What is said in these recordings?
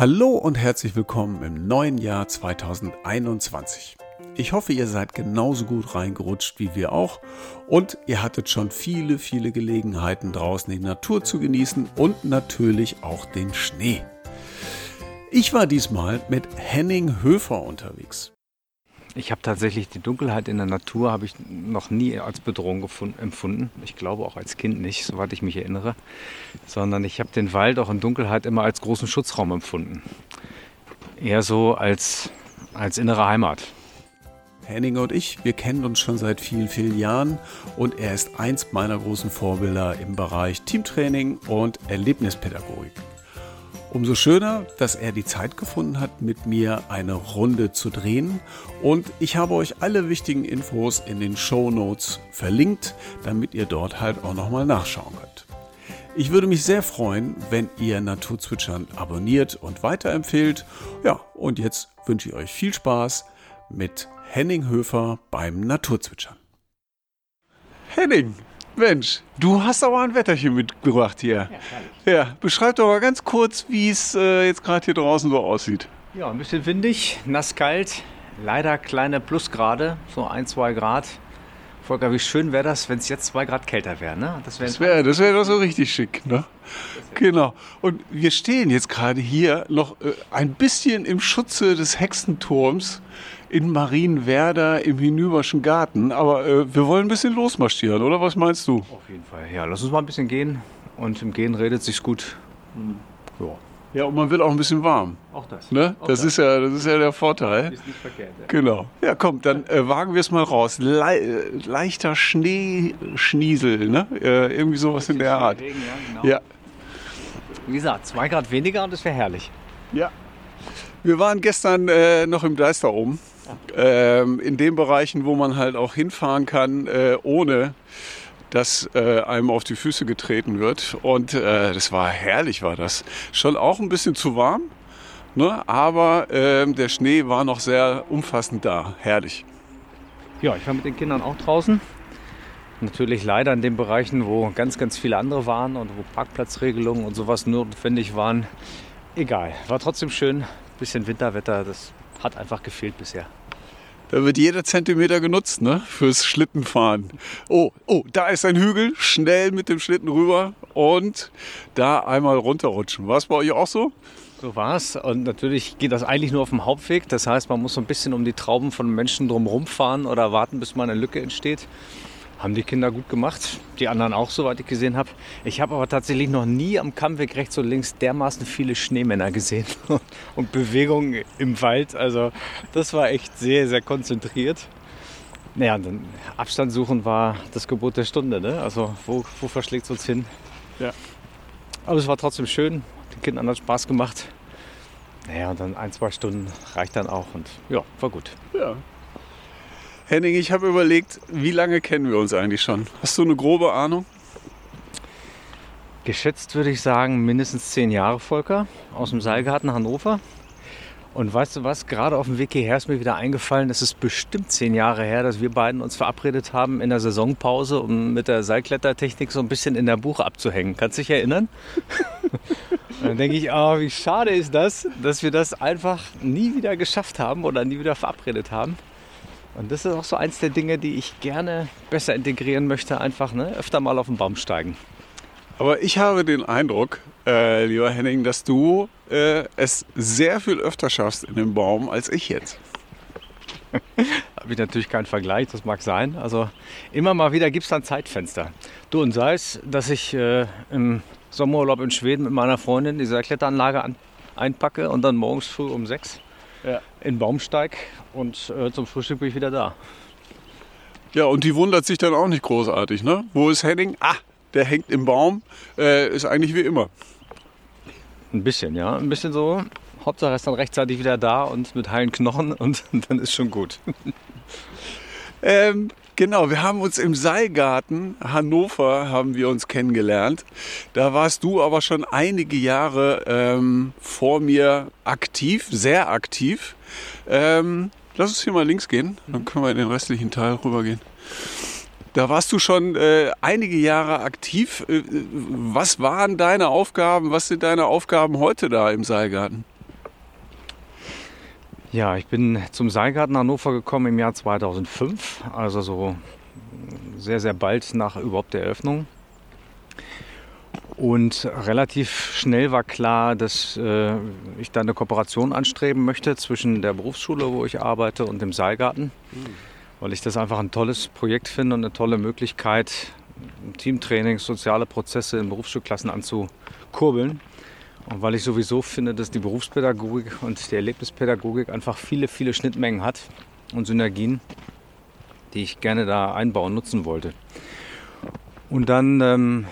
Hallo und herzlich willkommen im neuen Jahr 2021. Ich hoffe, ihr seid genauso gut reingerutscht wie wir auch und ihr hattet schon viele, viele Gelegenheiten draußen die Natur zu genießen und natürlich auch den Schnee. Ich war diesmal mit Henning Höfer unterwegs. Ich habe tatsächlich die Dunkelheit in der Natur habe ich noch nie als Bedrohung empfunden. Ich glaube auch als Kind nicht, soweit ich mich erinnere, sondern ich habe den Wald auch in Dunkelheit immer als großen Schutzraum empfunden. Eher so als, als innere Heimat. Henning und ich, wir kennen uns schon seit vielen, vielen Jahren und er ist eins meiner großen Vorbilder im Bereich Teamtraining und Erlebnispädagogik. Umso schöner, dass er die Zeit gefunden hat, mit mir eine Runde zu drehen. Und ich habe euch alle wichtigen Infos in den Show Notes verlinkt, damit ihr dort halt auch nochmal nachschauen könnt. Ich würde mich sehr freuen, wenn ihr Naturzwitschern abonniert und weiterempfehlt. Ja, und jetzt wünsche ich euch viel Spaß mit Henning Höfer beim Naturzwitschern. Henning, Mensch, du hast aber ein Wetterchen mitgebracht hier. Ja, ja beschreib doch mal ganz kurz, wie es äh, jetzt gerade hier draußen so aussieht. Ja, ein bisschen windig, nass kalt, leider kleine Plusgrade, so ein, zwei Grad. Volker, wie schön wäre das, wenn es jetzt zwei Grad kälter wäre, ne? Das wäre wär, das wär doch so richtig schick, ne? Genau. Und wir stehen jetzt gerade hier noch äh, ein bisschen im Schutze des Hexenturms in Marienwerder im Hinüberschen Garten. Aber äh, wir wollen ein bisschen losmarschieren, oder was meinst du? Auf jeden Fall. Ja, lass uns mal ein bisschen gehen. Und im Gehen redet sich's gut. Mhm. Ja. Ja, und man wird auch ein bisschen warm. Auch das. Ne? Auch das, das, Ist ja, das ist ja der Vorteil. Ist nicht verkehrt. Ja. Genau. Ja, komm, dann äh, wagen wir es mal raus. Le leichter Schneeschniesel, ne? Äh, irgendwie sowas in der Art. Regen, ja, genau. ja. Wie gesagt, zwei Grad weniger und es wäre herrlich. Ja. Wir waren gestern äh, noch im Deister oben ähm, in den Bereichen, wo man halt auch hinfahren kann, äh, ohne dass äh, einem auf die Füße getreten wird. Und äh, das war herrlich, war das. Schon auch ein bisschen zu warm, ne? aber ähm, der Schnee war noch sehr umfassend da. Herrlich. Ja, ich war mit den Kindern auch draußen. Natürlich leider in den Bereichen, wo ganz, ganz viele andere waren und wo Parkplatzregelungen und sowas notwendig waren. Egal, war trotzdem schön. Bisschen Winterwetter, das hat einfach gefehlt bisher. Da wird jeder Zentimeter genutzt, ne? Fürs Schlittenfahren. Oh, oh, da ist ein Hügel. Schnell mit dem Schlitten rüber und da einmal runterrutschen. War es bei euch auch so? So war es. Und natürlich geht das eigentlich nur auf dem Hauptweg. Das heißt, man muss so ein bisschen um die Trauben von Menschen drumherum fahren oder warten, bis mal eine Lücke entsteht. Haben die Kinder gut gemacht. Die anderen auch, soweit ich gesehen habe. Ich habe aber tatsächlich noch nie am Kammweg rechts und links dermaßen viele Schneemänner gesehen und Bewegungen im Wald. Also das war echt sehr, sehr konzentriert. Naja, dann Abstand suchen war das Gebot der Stunde. Ne? Also wo, wo verschlägt es uns hin? Ja. Aber es war trotzdem schön. Den Kindern hat Spaß gemacht. Naja, und dann ein, zwei Stunden reicht dann auch. Und ja, war gut. Ja, Henning, ich habe überlegt, wie lange kennen wir uns eigentlich schon? Hast du eine grobe Ahnung? Geschätzt würde ich sagen, mindestens zehn Jahre, Volker, aus dem Seilgarten Hannover. Und weißt du was, gerade auf dem Weg hierher ist mir wieder eingefallen, es ist bestimmt zehn Jahre her, dass wir beiden uns verabredet haben in der Saisonpause, um mit der Seilklettertechnik so ein bisschen in der Buche abzuhängen. Kannst du dich erinnern? Dann denke ich, oh, wie schade ist das, dass wir das einfach nie wieder geschafft haben oder nie wieder verabredet haben. Und das ist auch so eins der Dinge, die ich gerne besser integrieren möchte, einfach ne, öfter mal auf den Baum steigen. Aber ich habe den Eindruck, äh, lieber Henning, dass du äh, es sehr viel öfter schaffst in dem Baum als ich jetzt. habe ich natürlich keinen Vergleich, das mag sein. Also immer mal wieder gibt es dann Zeitfenster. Du und sei es, dass ich äh, im Sommerurlaub in Schweden mit meiner Freundin diese Kletteranlage an, einpacke und dann morgens früh um sechs ja. in den Baum steige und äh, zum Frühstück bin ich wieder da. Ja, und die wundert sich dann auch nicht großartig, ne? Wo ist Henning? Ah, der hängt im Baum. Äh, ist eigentlich wie immer. Ein bisschen, ja. Ein bisschen so. Hauptsache ist dann rechtzeitig wieder da und mit heilen Knochen und dann ist schon gut. ähm, Genau, wir haben uns im Seilgarten Hannover haben wir uns kennengelernt. Da warst du aber schon einige Jahre ähm, vor mir aktiv, sehr aktiv. Ähm, lass uns hier mal links gehen, dann können wir in den restlichen Teil rübergehen. Da warst du schon äh, einige Jahre aktiv. Äh, was waren deine Aufgaben? Was sind deine Aufgaben heute da im Seilgarten? Ja, ich bin zum Seilgarten Hannover gekommen im Jahr 2005, also so sehr, sehr bald nach überhaupt der Eröffnung. Und relativ schnell war klar, dass äh, ich da eine Kooperation anstreben möchte zwischen der Berufsschule, wo ich arbeite, und dem Seilgarten, mhm. weil ich das einfach ein tolles Projekt finde und eine tolle Möglichkeit, Teamtrainings, soziale Prozesse in Berufsschulklassen anzukurbeln. Weil ich sowieso finde, dass die Berufspädagogik und die Erlebnispädagogik einfach viele, viele Schnittmengen hat und Synergien, die ich gerne da einbauen, nutzen wollte. Und dann ähm,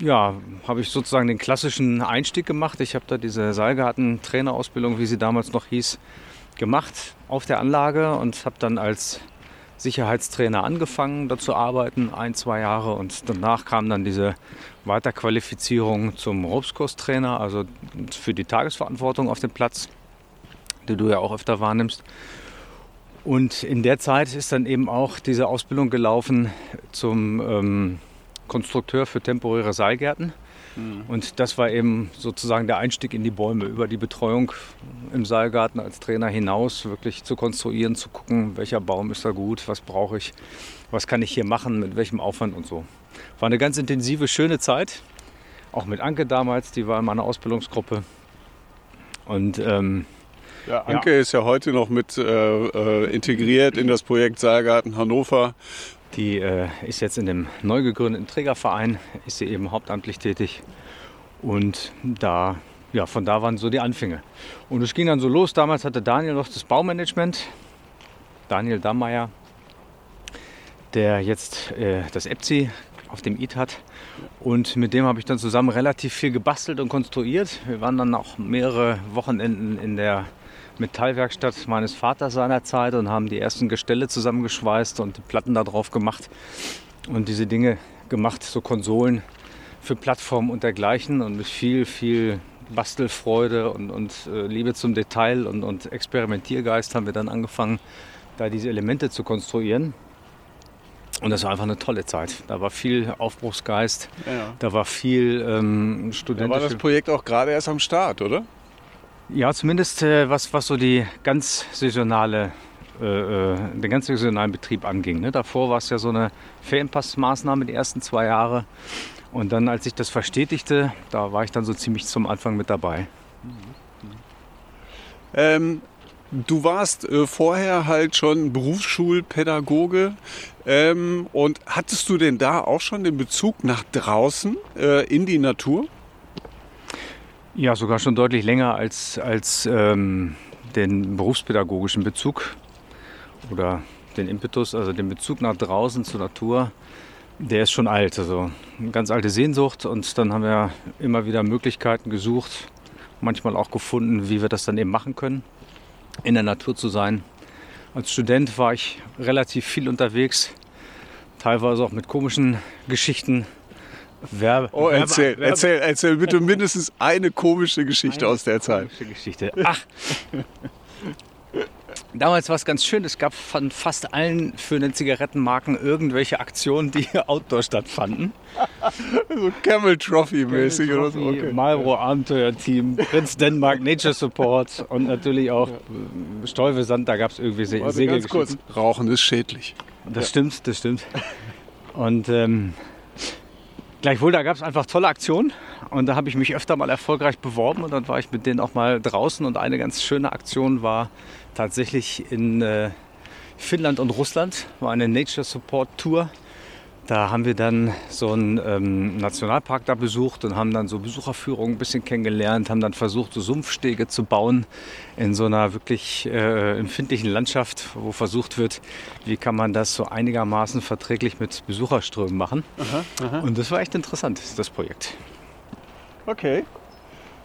ja, habe ich sozusagen den klassischen Einstieg gemacht. Ich habe da diese Seilgarten-Trainerausbildung, wie sie damals noch hieß, gemacht auf der Anlage und habe dann als Sicherheitstrainer angefangen, da zu arbeiten, ein, zwei Jahre. Und danach kam dann diese Weiterqualifizierung zum Ropskurs-Trainer, also für die Tagesverantwortung auf dem Platz, die du ja auch öfter wahrnimmst. Und in der Zeit ist dann eben auch diese Ausbildung gelaufen zum ähm, Konstrukteur für temporäre Seilgärten. Mhm. Und das war eben sozusagen der Einstieg in die Bäume, über die Betreuung im Seilgarten als Trainer hinaus, wirklich zu konstruieren, zu gucken, welcher Baum ist da gut, was brauche ich, was kann ich hier machen, mit welchem Aufwand und so. War eine ganz intensive, schöne Zeit. Auch mit Anke damals, die war in meiner Ausbildungsgruppe. Und ähm, ja, Anke ja. ist ja heute noch mit äh, äh, integriert in das Projekt Seilgarten Hannover. Die äh, ist jetzt in dem neu gegründeten Trägerverein, ist sie eben hauptamtlich tätig. Und da, ja, von da waren so die Anfänge. Und es ging dann so los. Damals hatte Daniel noch das Baumanagement. Daniel Dammeier, der jetzt äh, das EPSI auf dem IT hat. Und mit dem habe ich dann zusammen relativ viel gebastelt und konstruiert. Wir waren dann auch mehrere Wochenenden in der Metallwerkstatt meines Vaters seinerzeit und haben die ersten Gestelle zusammengeschweißt und die Platten da drauf gemacht und diese Dinge gemacht, so Konsolen für Plattformen und dergleichen und mit viel, viel Bastelfreude und, und äh, Liebe zum Detail und, und Experimentiergeist haben wir dann angefangen, da diese Elemente zu konstruieren. Und das war einfach eine tolle Zeit. Da war viel Aufbruchsgeist, ja. da war viel ähm. Da war das Projekt auch gerade erst am Start, oder? Ja, zumindest äh, was, was so die ganz saisonale, äh, äh, den ganz saisonalen Betrieb anging. Ne? Davor war es ja so eine Ferienpassmaßnahme die ersten zwei Jahre. Und dann, als ich das verstetigte, da war ich dann so ziemlich zum Anfang mit dabei. Ähm, du warst äh, vorher halt schon Berufsschulpädagoge. Ähm, und hattest du denn da auch schon den Bezug nach draußen äh, in die Natur? Ja, sogar schon deutlich länger als, als ähm, den berufspädagogischen Bezug oder den Impetus, also den Bezug nach draußen zur Natur, der ist schon alt. Also eine ganz alte Sehnsucht und dann haben wir immer wieder Möglichkeiten gesucht, manchmal auch gefunden, wie wir das dann eben machen können, in der Natur zu sein. Als Student war ich relativ viel unterwegs, teilweise auch mit komischen Geschichten Werbe, oh, erzähl, Werbe, erzähl, erzähl bitte mindestens eine komische Geschichte eine aus der Zeit. Geschichte. Ach. Damals war es ganz schön, es gab von fast allen führenden Zigarettenmarken irgendwelche Aktionen, die outdoor stattfanden. so Camel Trophy mäßig Camel oder so. Okay. Malbro Abenteuer-Team, Prinz Denmark Nature Support und natürlich auch ja. Stolvesand, da gab es irgendwie Se Segelgeschichten. Rauchen ist schädlich. Das ja. stimmt, das stimmt. Und ähm, Gleichwohl, da gab es einfach tolle Aktionen und da habe ich mich öfter mal erfolgreich beworben und dann war ich mit denen auch mal draußen und eine ganz schöne Aktion war tatsächlich in äh, Finnland und Russland, war eine Nature Support Tour da haben wir dann so einen ähm, Nationalpark da besucht und haben dann so Besucherführungen ein bisschen kennengelernt, haben dann versucht, so Sumpfstege zu bauen in so einer wirklich äh, empfindlichen Landschaft, wo versucht wird, wie kann man das so einigermaßen verträglich mit Besucherströmen machen. Aha, aha. Und das war echt interessant, das Projekt. Okay.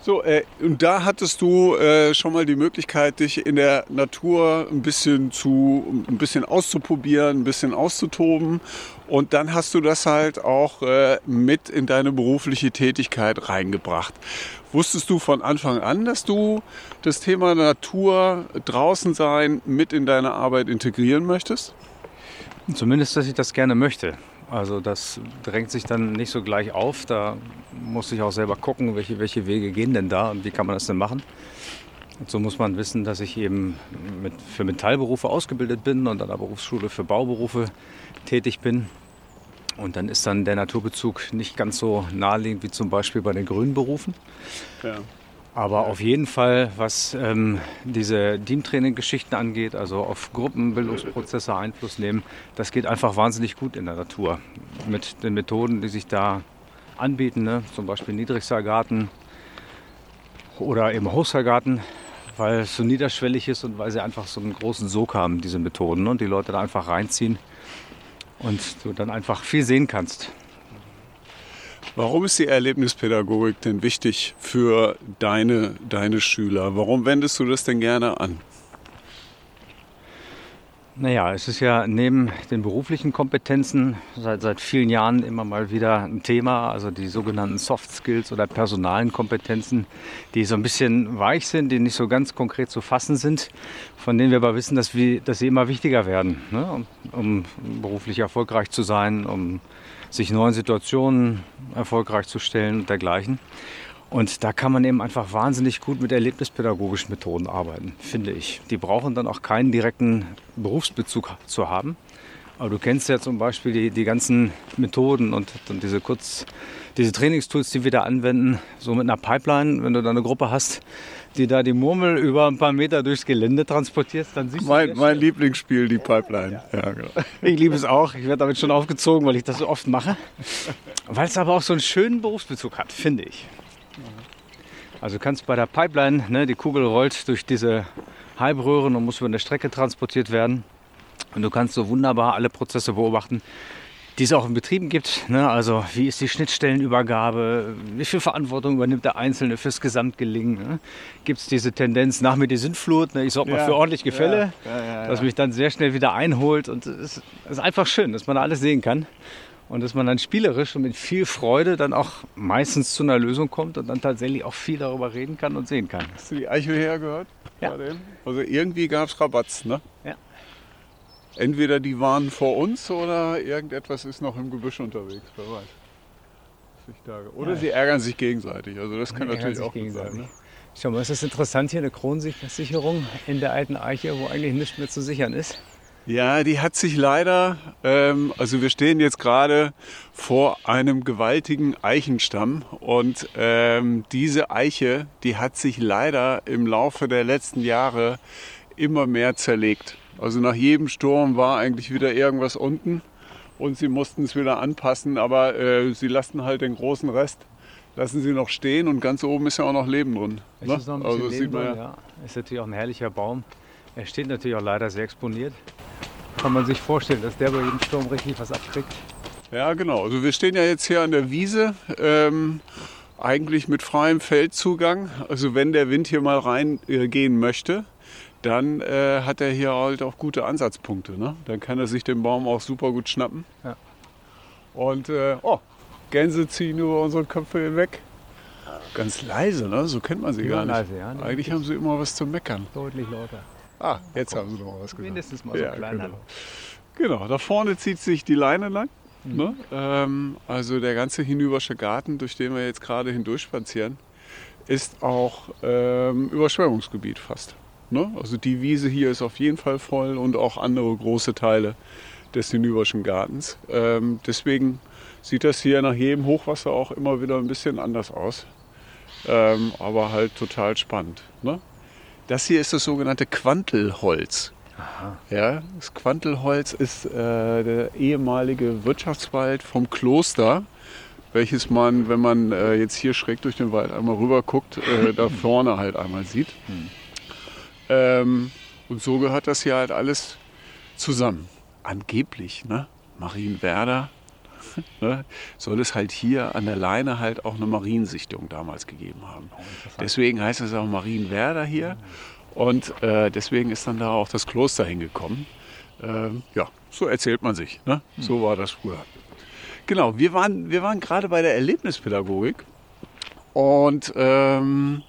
So, äh, und da hattest du äh, schon mal die Möglichkeit, dich in der Natur ein bisschen zu, ein bisschen auszuprobieren, ein bisschen auszutoben. Und dann hast du das halt auch äh, mit in deine berufliche Tätigkeit reingebracht. Wusstest du von Anfang an, dass du das Thema Natur, draußen sein, mit in deine Arbeit integrieren möchtest? Zumindest, dass ich das gerne möchte. Also das drängt sich dann nicht so gleich auf. Da muss ich auch selber gucken, welche, welche Wege gehen denn da und wie kann man das denn machen. Und so muss man wissen, dass ich eben mit, für Metallberufe ausgebildet bin und an der Berufsschule für Bauberufe tätig bin. Und dann ist dann der Naturbezug nicht ganz so naheliegend wie zum Beispiel bei den grünen Berufen. Ja. Aber auf jeden Fall, was ähm, diese Teamtraining-Geschichten angeht, also auf Gruppenbildungsprozesse Einfluss nehmen, das geht einfach wahnsinnig gut in der Natur. Mit den Methoden, die sich da anbieten, ne? zum Beispiel Niedrigseilgarten oder eben Hochseilgarten, weil es so niederschwellig ist und weil sie einfach so einen großen Sog haben, diese Methoden, ne? und die Leute da einfach reinziehen und du dann einfach viel sehen kannst. Warum ist die Erlebnispädagogik denn wichtig für deine, deine Schüler? Warum wendest du das denn gerne an? Naja, es ist ja neben den beruflichen Kompetenzen seit, seit vielen Jahren immer mal wieder ein Thema, also die sogenannten Soft Skills oder personalen Kompetenzen, die so ein bisschen weich sind, die nicht so ganz konkret zu fassen sind, von denen wir aber wissen, dass, wir, dass sie immer wichtiger werden, ne? um, um beruflich erfolgreich zu sein, um sich neuen Situationen erfolgreich zu stellen und dergleichen. Und da kann man eben einfach wahnsinnig gut mit erlebnispädagogischen Methoden arbeiten, finde ich. Die brauchen dann auch keinen direkten Berufsbezug zu haben. Aber du kennst ja zum Beispiel die, die ganzen Methoden und, und diese kurz, diese Trainingstools, die wir da anwenden, so mit einer Pipeline, wenn du da eine Gruppe hast, die da die Murmel über ein paar Meter durchs Gelände transportiert, dann siehst mein, du. Mein Lieblingsspiel, die Pipeline. Ja. Ja, genau. Ich liebe es auch. Ich werde damit schon aufgezogen, weil ich das so oft mache. Weil es aber auch so einen schönen Berufsbezug hat, finde ich. Also du kannst bei der Pipeline, ne, die Kugel rollt durch diese Halbröhren und muss über eine Strecke transportiert werden. Und du kannst so wunderbar alle Prozesse beobachten, die es auch in Betrieben gibt. Ne? Also wie ist die Schnittstellenübergabe, wie viel Verantwortung übernimmt der Einzelne fürs Gesamtgelingen. Ne? Gibt es diese Tendenz nach mir die Sintflut, ne? ich sorge mal ja, für ordentlich Gefälle, ja, ja, das mich dann sehr schnell wieder einholt. Und es ist einfach schön, dass man da alles sehen kann. Und dass man dann spielerisch und mit viel Freude dann auch meistens zu einer Lösung kommt und dann tatsächlich auch viel darüber reden kann und sehen kann. Hast du die Eichel hergehört? Ja. Also irgendwie gab es Rabatz, ne? Ja. Entweder die waren vor uns oder irgendetwas ist noch im Gebüsch unterwegs, wer weiß. Oder ja. sie ärgern sich gegenseitig. Also das kann natürlich auch sein. Ne? Schau mal, ist das interessant hier, eine Kronensicherung in der alten Eiche, wo eigentlich nichts mehr zu sichern ist. Ja, die hat sich leider, ähm, also wir stehen jetzt gerade vor einem gewaltigen Eichenstamm und ähm, diese Eiche, die hat sich leider im Laufe der letzten Jahre immer mehr zerlegt. Also nach jedem Sturm war eigentlich wieder irgendwas unten und sie mussten es wieder anpassen, aber äh, sie lassen halt den großen Rest, lassen sie noch stehen und ganz oben ist ja auch noch Leben drin. Ne? Ist noch ein also Leben drin, ja. Ist natürlich auch ein herrlicher Baum. Er steht natürlich auch leider sehr exponiert kann man sich vorstellen, dass der bei jedem Sturm richtig was abkriegt. Ja, genau. Also wir stehen ja jetzt hier an der Wiese, ähm, eigentlich mit freiem Feldzugang. Also wenn der Wind hier mal reingehen äh, möchte, dann äh, hat er hier halt auch gute Ansatzpunkte. Ne? Dann kann er sich den Baum auch super gut schnappen. Ja. Und äh, oh, Gänse ziehen über unsere Köpfe hinweg. Ganz leise, ne? so kennt man sie ja, gar nicht. Leise, ja, Eigentlich haben sie immer was zu meckern. Deutlich lauter. Ah, jetzt haben sie noch was gesagt. Mindestens mal so ja, klein. Genau. genau, da vorne zieht sich die Leine lang. Mhm. Ne? Ähm, also der ganze Hinübersche Garten, durch den wir jetzt gerade hindurch spazieren, ist auch ähm, Überschwemmungsgebiet fast. Ne? Also die Wiese hier ist auf jeden Fall voll und auch andere große Teile des Hinüberschen Gartens. Ähm, deswegen sieht das hier nach jedem Hochwasser auch immer wieder ein bisschen anders aus. Ähm, aber halt total spannend. Ne? Das hier ist das sogenannte Quantelholz. Aha. Ja, das Quantelholz ist äh, der ehemalige Wirtschaftswald vom Kloster, welches man, wenn man äh, jetzt hier schräg durch den Wald einmal rüber guckt, äh, da vorne halt einmal sieht. Hm. Ähm, und so gehört das hier halt alles zusammen. Angeblich, ne? Marienwerder ne, soll es halt hier an der Leine halt auch eine Mariensichtung damals gegeben haben. Oh, deswegen heißt es auch Marienwerder hier. Und äh, deswegen ist dann da auch das Kloster hingekommen. Ähm, ja, so erzählt man sich. Ne? Hm. So war das früher. Genau, wir waren, wir waren gerade bei der Erlebnispädagogik. Und ähm,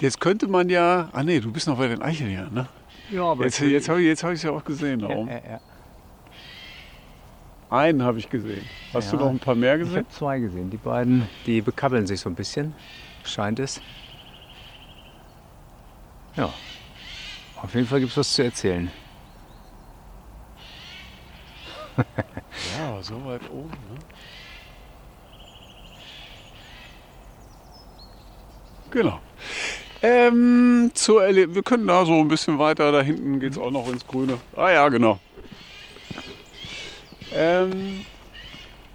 jetzt könnte man ja. Ah nee, du bist noch bei den Eicheln hier, ne? Ja, aber jetzt, jetzt habe ich es hab ja auch gesehen. Ja, ja, ja. Einen habe ich gesehen. Hast du noch ein paar mehr gesehen? Ich habe zwei gesehen. Die beiden, die bekabbeln sich so ein bisschen, scheint es. Ja. Auf jeden Fall gibt es was zu erzählen. ja, so weit oben. Ne? Genau. Ähm, zur Erle wir können da so ein bisschen weiter, da hinten geht es auch noch ins Grüne. Ah ja, genau. Ähm,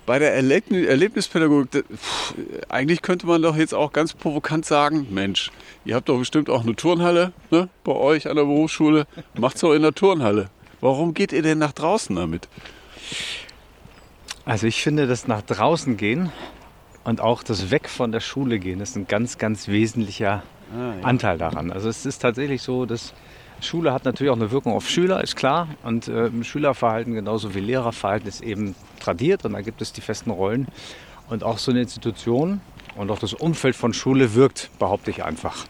bei der Erleb Erlebnispädagogik, pff, eigentlich könnte man doch jetzt auch ganz provokant sagen, Mensch, ihr habt doch bestimmt auch eine Turnhalle ne, bei euch an der Berufsschule. Macht's doch in der Turnhalle. Warum geht ihr denn nach draußen damit? Also ich finde, das nach draußen gehen und auch das Weg von der Schule gehen ist ein ganz, ganz wesentlicher ah, ja. Anteil daran. Also es ist tatsächlich so, dass Schule hat natürlich auch eine Wirkung auf Schüler, ist klar. Und äh, Schülerverhalten genauso wie Lehrerverhalten ist eben tradiert und da gibt es die festen Rollen. Und auch so eine Institution und auch das Umfeld von Schule wirkt, behaupte ich einfach.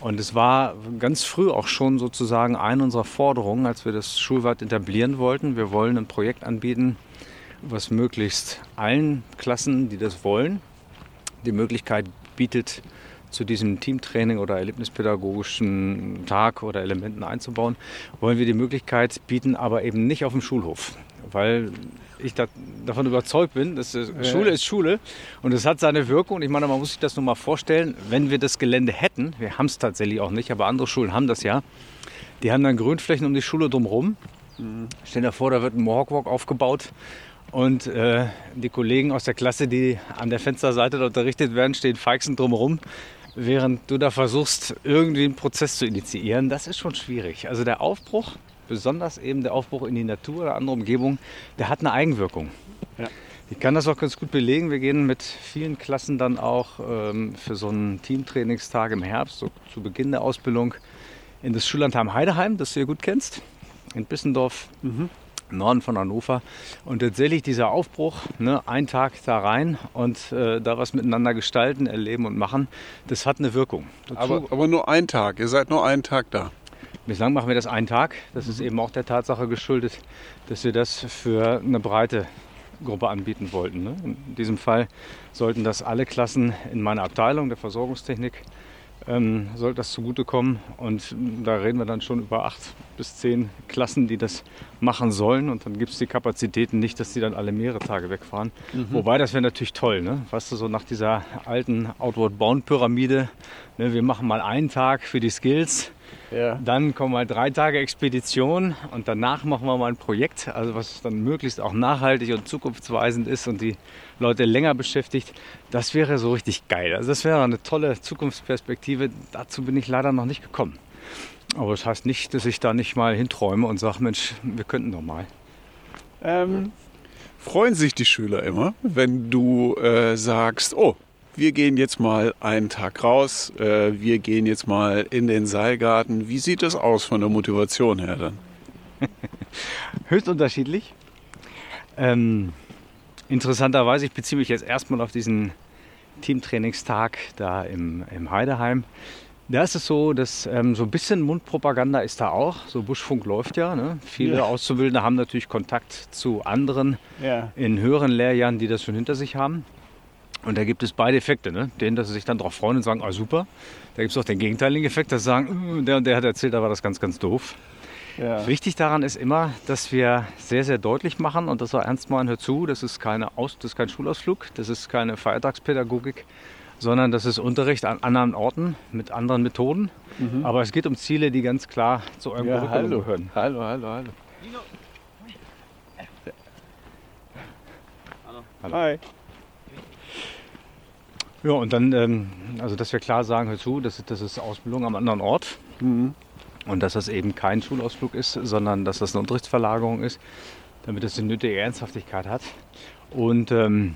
Und es war ganz früh auch schon sozusagen eine unserer Forderungen, als wir das Schulwart etablieren wollten. Wir wollen ein Projekt anbieten, was möglichst allen Klassen, die das wollen, die Möglichkeit bietet, zu diesem Teamtraining oder erlebnispädagogischen Tag oder Elementen einzubauen, wollen wir die Möglichkeit bieten, aber eben nicht auf dem Schulhof. Weil ich da, davon überzeugt bin, dass. Schule ist Schule und es hat seine Wirkung. Ich meine, man muss sich das nur mal vorstellen, wenn wir das Gelände hätten, wir haben es tatsächlich auch nicht, aber andere Schulen haben das ja, die haben dann Grünflächen um die Schule drumherum. Mhm. Stell dir vor, da wird ein Mohawk aufgebaut und äh, die Kollegen aus der Klasse, die an der Fensterseite unterrichtet werden, stehen feixend drumherum während du da versuchst, irgendwie einen Prozess zu initiieren, das ist schon schwierig. Also der Aufbruch, besonders eben der Aufbruch in die Natur oder andere Umgebung, der hat eine Eigenwirkung. Ja. Ich kann das auch ganz gut belegen. Wir gehen mit vielen Klassen dann auch ähm, für so einen Teamtrainingstag im Herbst, so zu Beginn der Ausbildung, in das Schullandheim Heideheim, das du ja gut kennst, in Bissendorf. Mhm. Norden von Hannover. Und tatsächlich dieser Aufbruch, ne, ein Tag da rein und äh, da was miteinander gestalten, erleben und machen, das hat eine Wirkung. Aber, aber, nur ein Tag, ihr seid nur einen Tag da. Bislang machen wir das einen Tag. Das ist eben auch der Tatsache geschuldet, dass wir das für eine breite Gruppe anbieten wollten. Ne? In diesem Fall sollten das alle Klassen in meiner Abteilung der Versorgungstechnik ähm, soll das zugutekommen. Und da reden wir dann schon über acht bis zehn Klassen, die das machen sollen. Und dann gibt es die Kapazitäten nicht, dass die dann alle mehrere Tage wegfahren. Mhm. Wobei, das wäre natürlich toll. Ne? Weißt du, so nach dieser alten Outward-Bound-Pyramide, ne, wir machen mal einen Tag für die Skills ja. Dann kommen mal drei Tage Expedition und danach machen wir mal ein Projekt, also was dann möglichst auch nachhaltig und zukunftsweisend ist und die Leute länger beschäftigt. Das wäre so richtig geil. Also das wäre eine tolle Zukunftsperspektive. Dazu bin ich leider noch nicht gekommen. Aber das heißt nicht, dass ich da nicht mal hinträume und sage, Mensch, wir könnten doch mal. Ähm, freuen sich die Schüler immer, wenn du äh, sagst, oh, wir gehen jetzt mal einen Tag raus, äh, wir gehen jetzt mal in den Seilgarten. Wie sieht das aus von der Motivation her dann? Höchst unterschiedlich. Ähm, interessanterweise, ich beziehe mich jetzt erstmal auf diesen Teamtrainingstag da im, im Heideheim. Da ist es so, dass ähm, so ein bisschen Mundpropaganda ist da auch. So Buschfunk läuft ja. Ne? Viele ja. Auszubildende haben natürlich Kontakt zu anderen ja. in höheren Lehrjahren, die das schon hinter sich haben. Und da gibt es beide Effekte. Ne? Den, dass sie sich dann darauf freuen und sagen, ah super. Da gibt es auch den gegenteiligen Effekt, dass sie sagen, äh, der und der hat erzählt, da war das ganz, ganz doof. Ja. Wichtig daran ist immer, dass wir sehr, sehr deutlich machen und das auch ernst meinen, hör zu, das ist, keine Aus, das ist kein Schulausflug, das ist keine Feiertagspädagogik, sondern das ist Unterricht an anderen Orten mit anderen Methoden. Mhm. Aber es geht um Ziele, die ganz klar zu eurem ja, Curriculum gehören. Hallo, hallo, hallo. Hallo. Hi. Ja, und dann, ähm, also dass wir klar sagen, hör zu, das, das ist Ausbildung am anderen Ort. Mhm. Und dass das eben kein Schulausflug ist, sondern dass das eine Unterrichtsverlagerung ist, damit es die nötige Ernsthaftigkeit hat. Und ähm,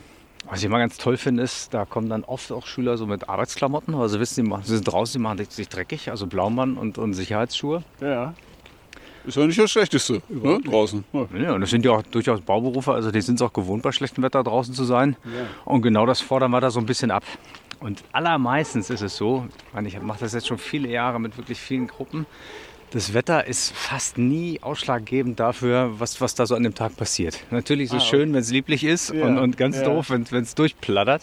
was ich immer ganz toll finde, ist, da kommen dann oft auch Schüler so mit Arbeitsklamotten. Also wissen, die machen, sie sind draußen, die machen sich dreckig, also Blaumann und, und Sicherheitsschuhe. Ja. Ist ja nicht das Schlechteste ne? draußen. Ja. ja, und das sind ja auch durchaus Bauberufe, also die sind es auch gewohnt, bei schlechtem Wetter draußen zu sein. Ja. Und genau das fordern wir da so ein bisschen ab. Und allermeistens ist es so, ich, meine, ich mache das jetzt schon viele Jahre mit wirklich vielen Gruppen, das Wetter ist fast nie ausschlaggebend dafür, was, was da so an dem Tag passiert. Natürlich ist es ah, schön, wenn es lieblich ist ja. und, und, ganz doof, wenn es durchplattert.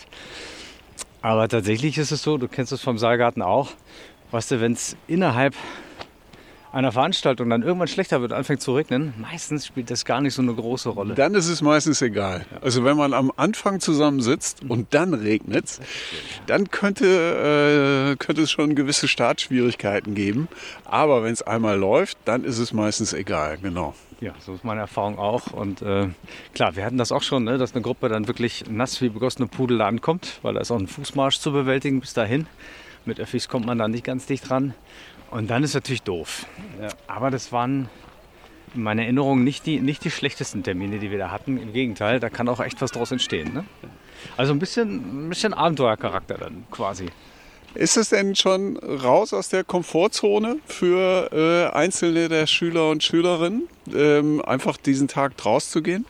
Aber tatsächlich ist es so, du kennst es vom Saalgarten auch, weißt du, wenn es innerhalb einer Veranstaltung dann irgendwann schlechter wird, anfängt zu regnen, meistens spielt das gar nicht so eine große Rolle. Dann ist es meistens egal. Also wenn man am Anfang zusammensitzt und dann regnet es, dann könnte, äh, könnte es schon gewisse Startschwierigkeiten geben. Aber wenn es einmal läuft, dann ist es meistens egal, genau. Ja, so ist meine Erfahrung auch. Und äh, klar, wir hatten das auch schon, ne, dass eine Gruppe dann wirklich nass wie begossene Pudel ankommt, weil da ist auch ein Fußmarsch zu bewältigen bis dahin. Mit Öffis kommt man da nicht ganz dicht dran. Und dann ist natürlich doof. Ja. Aber das waren in meiner Erinnerung nicht die, nicht die schlechtesten Termine, die wir da hatten. Im Gegenteil, da kann auch echt was draus entstehen. Ne? Also ein bisschen, ein bisschen Abenteuercharakter dann quasi. Ist es denn schon raus aus der Komfortzone für äh, einzelne der Schüler und Schülerinnen, ähm, einfach diesen Tag draus zu gehen?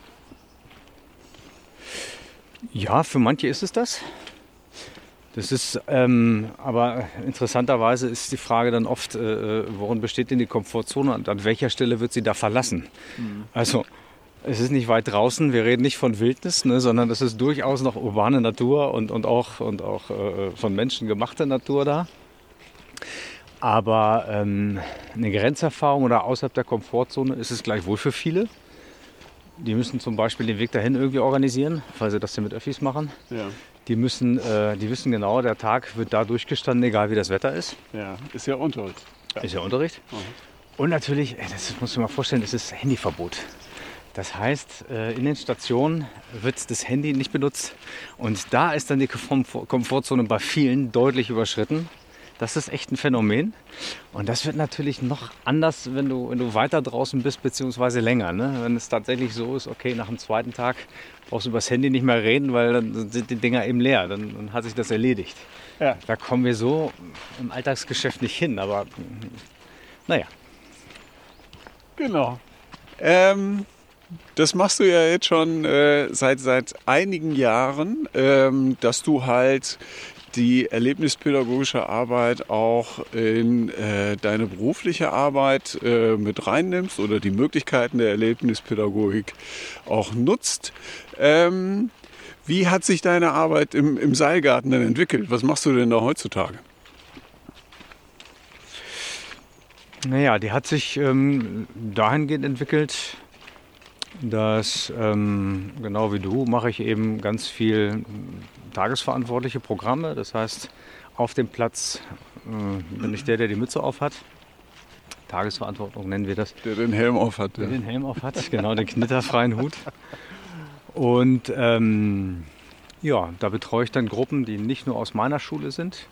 Ja, für manche ist es das. Das ist, ähm, aber interessanterweise ist die Frage dann oft, äh, worin besteht denn die Komfortzone und an welcher Stelle wird sie da verlassen? Mhm. Also es ist nicht weit draußen, wir reden nicht von Wildnis, ne, sondern es ist durchaus noch urbane Natur und, und auch, und auch äh, von Menschen gemachte Natur da. Aber ähm, eine Grenzerfahrung oder außerhalb der Komfortzone ist es gleichwohl für viele. Die müssen zum Beispiel den Weg dahin irgendwie organisieren, weil sie das ja mit Öffis machen. Ja. Die müssen, äh, die wissen genau, der Tag wird da durchgestanden, egal wie das Wetter ist. Ja, ist ja Unterricht. Ja. Ist ja Unterricht. Mhm. Und natürlich, das muss man mal vorstellen, es ist Handyverbot. Das heißt, äh, in den Stationen wird das Handy nicht benutzt. Und da ist dann die Komfortzone bei vielen deutlich überschritten. Das ist echt ein Phänomen. Und das wird natürlich noch anders, wenn du, wenn du weiter draußen bist, beziehungsweise länger. Ne? Wenn es tatsächlich so ist, okay, nach dem zweiten Tag brauchst du über das Handy nicht mehr reden, weil dann sind die Dinger eben leer. Dann, dann hat sich das erledigt. Ja. Da kommen wir so im Alltagsgeschäft nicht hin. Aber naja. Genau. Ähm, das machst du ja jetzt schon äh, seit, seit einigen Jahren, ähm, dass du halt die erlebnispädagogische Arbeit auch in äh, deine berufliche Arbeit äh, mit reinnimmst oder die Möglichkeiten der Erlebnispädagogik auch nutzt. Ähm, wie hat sich deine Arbeit im, im Seilgarten denn entwickelt? Was machst du denn da heutzutage? Naja, die hat sich ähm, dahingehend entwickelt, dass ähm, genau wie du mache ich eben ganz viel tagesverantwortliche Programme. Das heißt, auf dem Platz äh, bin ich der, der die Mütze auf hat. Tagesverantwortung nennen wir das. Der den Helm auf hat. Der ja. den Helm auf hat, genau, den knitterfreien Hut. Und ähm, ja, da betreue ich dann Gruppen, die nicht nur aus meiner Schule sind,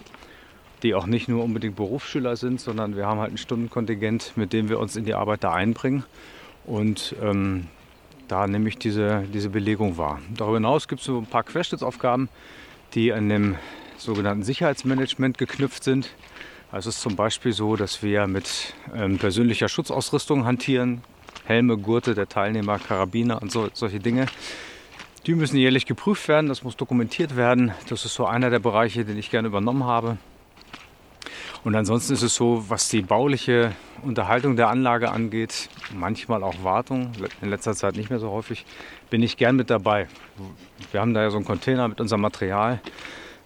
die auch nicht nur unbedingt Berufsschüler sind, sondern wir haben halt ein Stundenkontingent, mit dem wir uns in die Arbeit da einbringen. Und ähm, da nehme ich diese, diese Belegung wahr. Darüber hinaus gibt es so ein paar Querschnittsaufgaben, die an dem sogenannten Sicherheitsmanagement geknüpft sind. Also es ist zum Beispiel so, dass wir mit ähm, persönlicher Schutzausrüstung hantieren, Helme, Gurte der Teilnehmer, Karabiner und so, solche Dinge. Die müssen jährlich geprüft werden, das muss dokumentiert werden. Das ist so einer der Bereiche, den ich gerne übernommen habe. Und ansonsten ist es so, was die bauliche Unterhaltung der Anlage angeht, manchmal auch Wartung, in letzter Zeit nicht mehr so häufig, bin ich gern mit dabei. Wir haben da ja so einen Container mit unserem Material.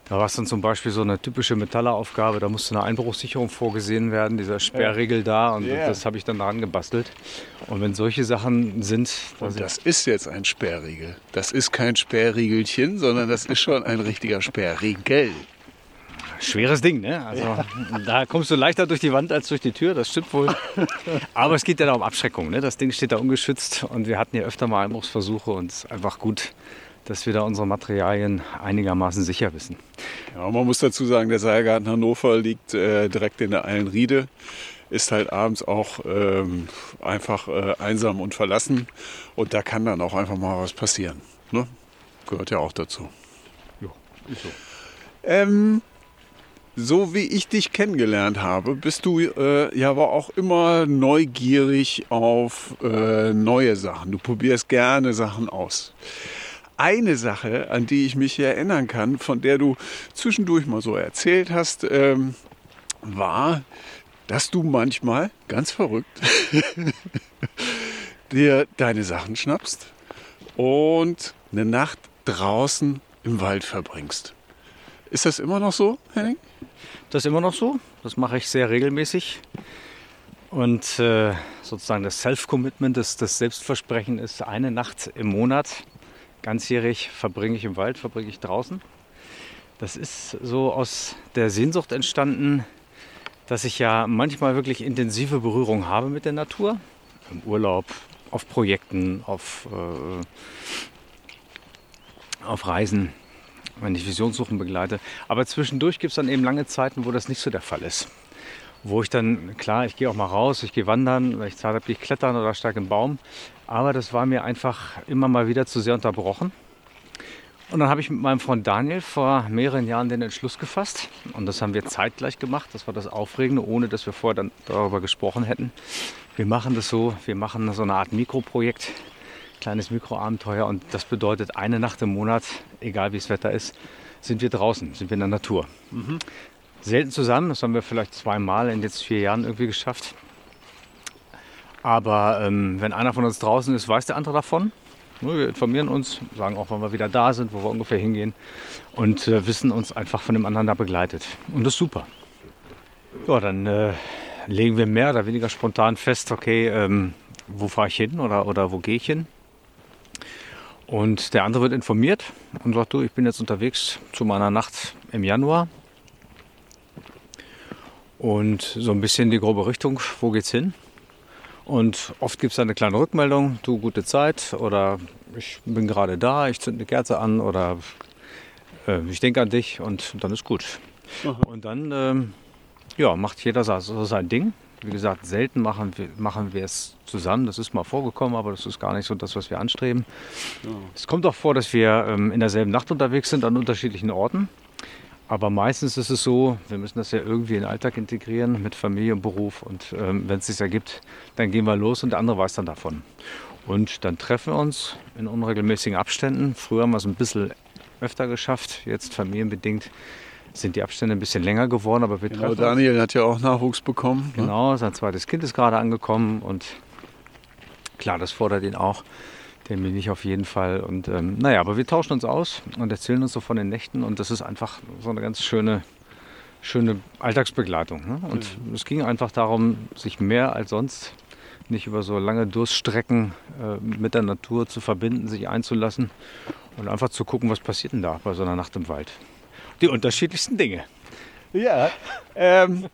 Da war es dann zum Beispiel so eine typische Metalleraufgabe, da musste eine Einbruchssicherung vorgesehen werden, dieser Sperrriegel da und yeah. das habe ich dann daran gebastelt. Und wenn solche Sachen sind... Und das ist jetzt ein Sperrriegel. Das ist kein Sperrriegelchen, sondern das ist schon ein richtiger Sperrriegel schweres Ding, ne? Also ja. da kommst du leichter durch die Wand als durch die Tür, das stimmt wohl. Aber es geht ja da um Abschreckung, ne? Das Ding steht da ungeschützt und wir hatten ja öfter mal Einbruchsversuche und es ist einfach gut, dass wir da unsere Materialien einigermaßen sicher wissen. Ja, man muss dazu sagen, der Seilgarten Hannover liegt äh, direkt in der Eilenriede ist halt abends auch ähm, einfach äh, einsam und verlassen. Und da kann dann auch einfach mal was passieren. Ne? Gehört ja auch dazu. Ja, ist so. Ähm, so wie ich dich kennengelernt habe, bist du äh, ja aber auch immer neugierig auf äh, neue Sachen. Du probierst gerne Sachen aus. Eine Sache, an die ich mich erinnern kann, von der du zwischendurch mal so erzählt hast, ähm, war, dass du manchmal, ganz verrückt, dir deine Sachen schnappst und eine Nacht draußen im Wald verbringst. Ist das immer noch so, Henning? Das ist immer noch so. Das mache ich sehr regelmäßig. Und äh, sozusagen das Self-Commitment, das, das Selbstversprechen ist, eine Nacht im Monat ganzjährig verbringe ich im Wald, verbringe ich draußen. Das ist so aus der Sehnsucht entstanden, dass ich ja manchmal wirklich intensive Berührung habe mit der Natur. Im Urlaub, auf Projekten, auf, äh, auf Reisen, wenn ich Visionssuchen begleite. Aber zwischendurch gibt es dann eben lange Zeiten, wo das nicht so der Fall ist wo ich dann, klar, ich gehe auch mal raus, ich gehe wandern, wenn ich Zeit habe, gehe ich klettern oder steige im Baum. Aber das war mir einfach immer mal wieder zu sehr unterbrochen. Und dann habe ich mit meinem Freund Daniel vor mehreren Jahren den Entschluss gefasst. Und das haben wir zeitgleich gemacht. Das war das Aufregende, ohne dass wir vorher dann darüber gesprochen hätten. Wir machen das so, wir machen so eine Art Mikroprojekt, kleines Mikroabenteuer. Und das bedeutet, eine Nacht im Monat, egal wie das Wetter ist, sind wir draußen, sind wir in der Natur. Mhm selten zusammen. Das haben wir vielleicht zweimal in jetzt vier Jahren irgendwie geschafft. Aber ähm, wenn einer von uns draußen ist, weiß der andere davon. Wir informieren uns, sagen auch, wann wir wieder da sind, wo wir ungefähr hingehen und äh, wissen uns einfach von dem anderen da begleitet. Und das ist super. Ja, dann äh, legen wir mehr oder weniger spontan fest, okay, ähm, wo fahre ich hin oder, oder wo gehe ich hin. Und der andere wird informiert und sagt, du, ich bin jetzt unterwegs zu meiner Nacht im Januar und so ein bisschen die grobe Richtung, wo geht's hin. Und oft gibt es eine kleine Rückmeldung, du gute Zeit oder ich bin gerade da, ich zünde eine Kerze an oder äh, ich denke an dich und dann ist gut. Aha. Und dann ähm, ja, macht jeder so sein Ding. Wie gesagt, selten machen wir, machen wir es zusammen. Das ist mal vorgekommen, aber das ist gar nicht so das, was wir anstreben. Ja. Es kommt auch vor, dass wir ähm, in derselben Nacht unterwegs sind an unterschiedlichen Orten. Aber meistens ist es so, wir müssen das ja irgendwie in den Alltag integrieren mit Familie und Beruf. Und ähm, wenn es sich ergibt, dann gehen wir los und der andere weiß dann davon. Und dann treffen wir uns in unregelmäßigen Abständen. Früher haben wir es ein bisschen öfter geschafft, jetzt familienbedingt sind die Abstände ein bisschen länger geworden, aber wir genau, treffen Daniel hat ja auch Nachwuchs bekommen. Ne? Genau, sein zweites Kind ist gerade angekommen und klar, das fordert ihn auch. Den bin ich auf jeden Fall. Und ähm, naja, aber wir tauschen uns aus und erzählen uns so von den Nächten und das ist einfach so eine ganz schöne, schöne Alltagsbegleitung. Ne? Und mhm. es ging einfach darum, sich mehr als sonst nicht über so lange Durststrecken äh, mit der Natur zu verbinden, sich einzulassen und einfach zu gucken, was passiert denn da bei so einer Nacht im Wald. Die unterschiedlichsten Dinge. Ja, ähm,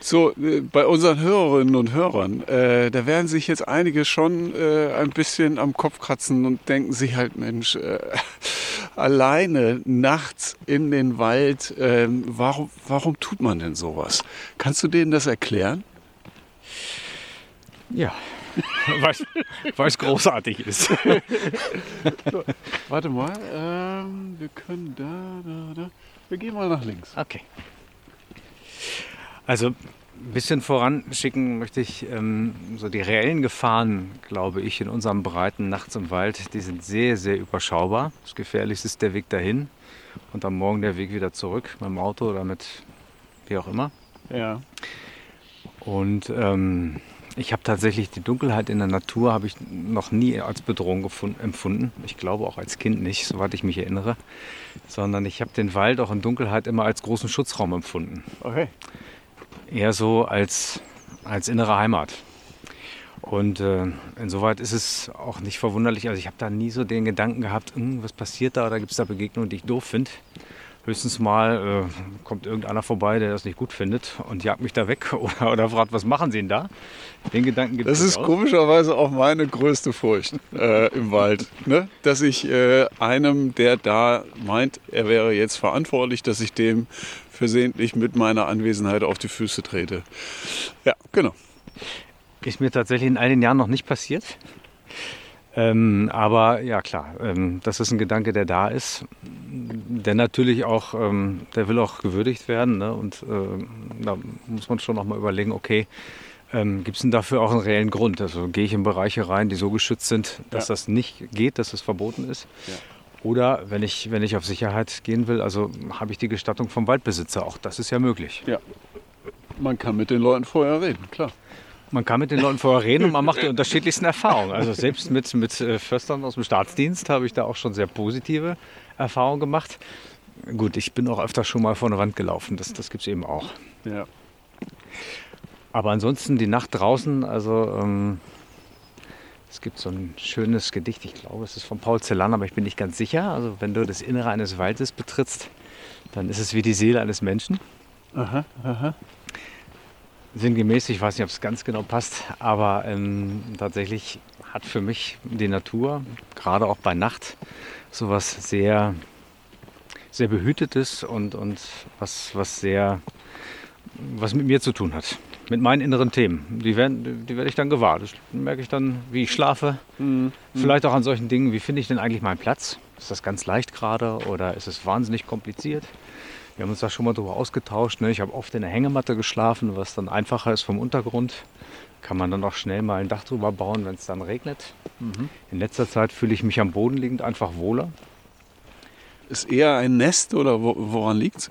so, äh, bei unseren Hörerinnen und Hörern, äh, da werden sich jetzt einige schon äh, ein bisschen am Kopf kratzen und denken sich halt, Mensch, äh, alleine nachts in den Wald, ähm, warum, warum tut man denn sowas? Kannst du denen das erklären? Ja, weil es großartig ist. so, warte mal, ähm, wir können da, da, da. Wir gehen mal nach links. Okay. Also ein bisschen voranschicken möchte ich ähm, so die reellen Gefahren, glaube ich, in unserem Breiten nachts im Wald, die sind sehr, sehr überschaubar. Das Gefährlichste ist der Weg dahin und am Morgen der Weg wieder zurück mit dem Auto oder mit wie auch immer. Ja. Und ähm, ich habe tatsächlich die Dunkelheit in der Natur habe ich noch nie als Bedrohung empfunden. Ich glaube auch als Kind nicht, soweit ich mich erinnere, sondern ich habe den Wald auch in Dunkelheit immer als großen Schutzraum empfunden. Okay eher so als, als innere Heimat. Und äh, insoweit ist es auch nicht verwunderlich. Also ich habe da nie so den Gedanken gehabt, hm, was passiert da oder gibt es da Begegnungen, die ich doof finde. Höchstens mal äh, kommt irgendeiner vorbei, der das nicht gut findet und jagt mich da weg oder, oder fragt, was machen Sie denn da? Den Gedanken gibt es. Das ist auch. komischerweise auch meine größte Furcht äh, im Wald. Ne? Dass ich äh, einem, der da meint, er wäre jetzt verantwortlich, dass ich dem versehentlich mit meiner Anwesenheit auf die Füße trete. Ja, genau. Ist mir tatsächlich in all den Jahren noch nicht passiert. Ähm, aber ja klar, ähm, das ist ein Gedanke, der da ist, der natürlich auch, ähm, der will auch gewürdigt werden. Ne? Und äh, da muss man schon noch mal überlegen, okay, ähm, gibt es denn dafür auch einen reellen Grund? Also gehe ich in Bereiche rein, die so geschützt sind, dass ja. das nicht geht, dass es das verboten ist? Ja. Oder wenn ich, wenn ich auf Sicherheit gehen will, also habe ich die Gestattung vom Waldbesitzer. Auch das ist ja möglich. Ja. Man kann mit den Leuten vorher reden, klar. Man kann mit den Leuten vorher reden und man macht die unterschiedlichsten Erfahrungen. Also selbst mit, mit äh, Förstern aus dem Staatsdienst habe ich da auch schon sehr positive Erfahrungen gemacht. Gut, ich bin auch öfter schon mal vor eine Wand gelaufen. Das, das gibt es eben auch. Ja. Aber ansonsten die Nacht draußen, also ähm, es gibt so ein schönes Gedicht, ich glaube, es ist von Paul Celan, aber ich bin nicht ganz sicher. Also wenn du das Innere eines Waldes betrittst, dann ist es wie die Seele eines Menschen. Aha, aha. Sinngemäß, ich weiß nicht, ob es ganz genau passt, aber ähm, tatsächlich hat für mich die Natur, gerade auch bei Nacht, sowas sehr, sehr behütetes und, und was, was sehr, was mit mir zu tun hat. Mit meinen inneren Themen. Die, werden, die werde ich dann gewahr. Das merke ich dann, wie ich schlafe. Mhm. Vielleicht auch an solchen Dingen, wie finde ich denn eigentlich meinen Platz? Ist das ganz leicht gerade oder ist es wahnsinnig kompliziert? Wir haben uns da schon mal darüber ausgetauscht. Ne? Ich habe oft in der Hängematte geschlafen, was dann einfacher ist vom Untergrund. Kann man dann auch schnell mal ein Dach drüber bauen, wenn es dann regnet. In letzter Zeit fühle ich mich am Boden liegend einfach wohler. Ist eher ein Nest oder wo, woran liegt's?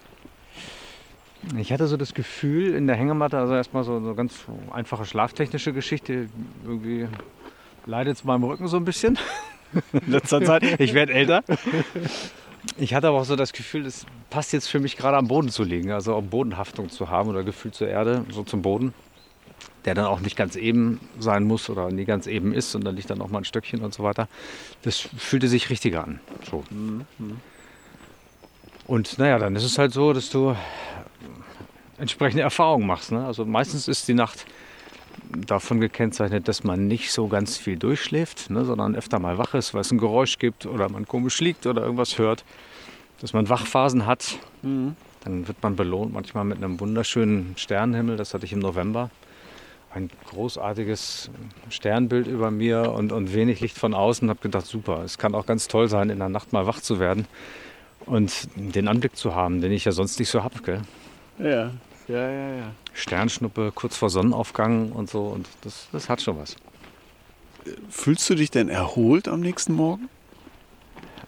Ich hatte so das Gefühl in der Hängematte, also erstmal so eine ganz einfache schlaftechnische Geschichte. Irgendwie leidet es meinem Rücken so ein bisschen in letzter Zeit. Ich werde älter. Ich hatte aber auch so das Gefühl, es passt jetzt für mich gerade am Boden zu liegen, also auch Bodenhaftung zu haben oder Gefühl zur Erde, so zum Boden, der dann auch nicht ganz eben sein muss oder nie ganz eben ist und dann liegt dann auch mal ein Stöckchen und so weiter. Das fühlte sich richtiger an. So. Und naja, dann ist es halt so, dass du entsprechende Erfahrungen machst. Ne? Also meistens ist die Nacht davon gekennzeichnet, dass man nicht so ganz viel durchschläft, ne, sondern öfter mal wach ist, weil es ein Geräusch gibt oder man komisch liegt oder irgendwas hört. Dass man Wachphasen hat. Dann wird man belohnt, manchmal mit einem wunderschönen Sternenhimmel. Das hatte ich im November. Ein großartiges Sternbild über mir und, und wenig Licht von außen. habe gedacht, super, es kann auch ganz toll sein, in der Nacht mal wach zu werden und den Anblick zu haben, den ich ja sonst nicht so habe. Ja, ja, ja, ja. Sternschnuppe kurz vor Sonnenaufgang und so. Und das, das hat schon was. Fühlst du dich denn erholt am nächsten Morgen?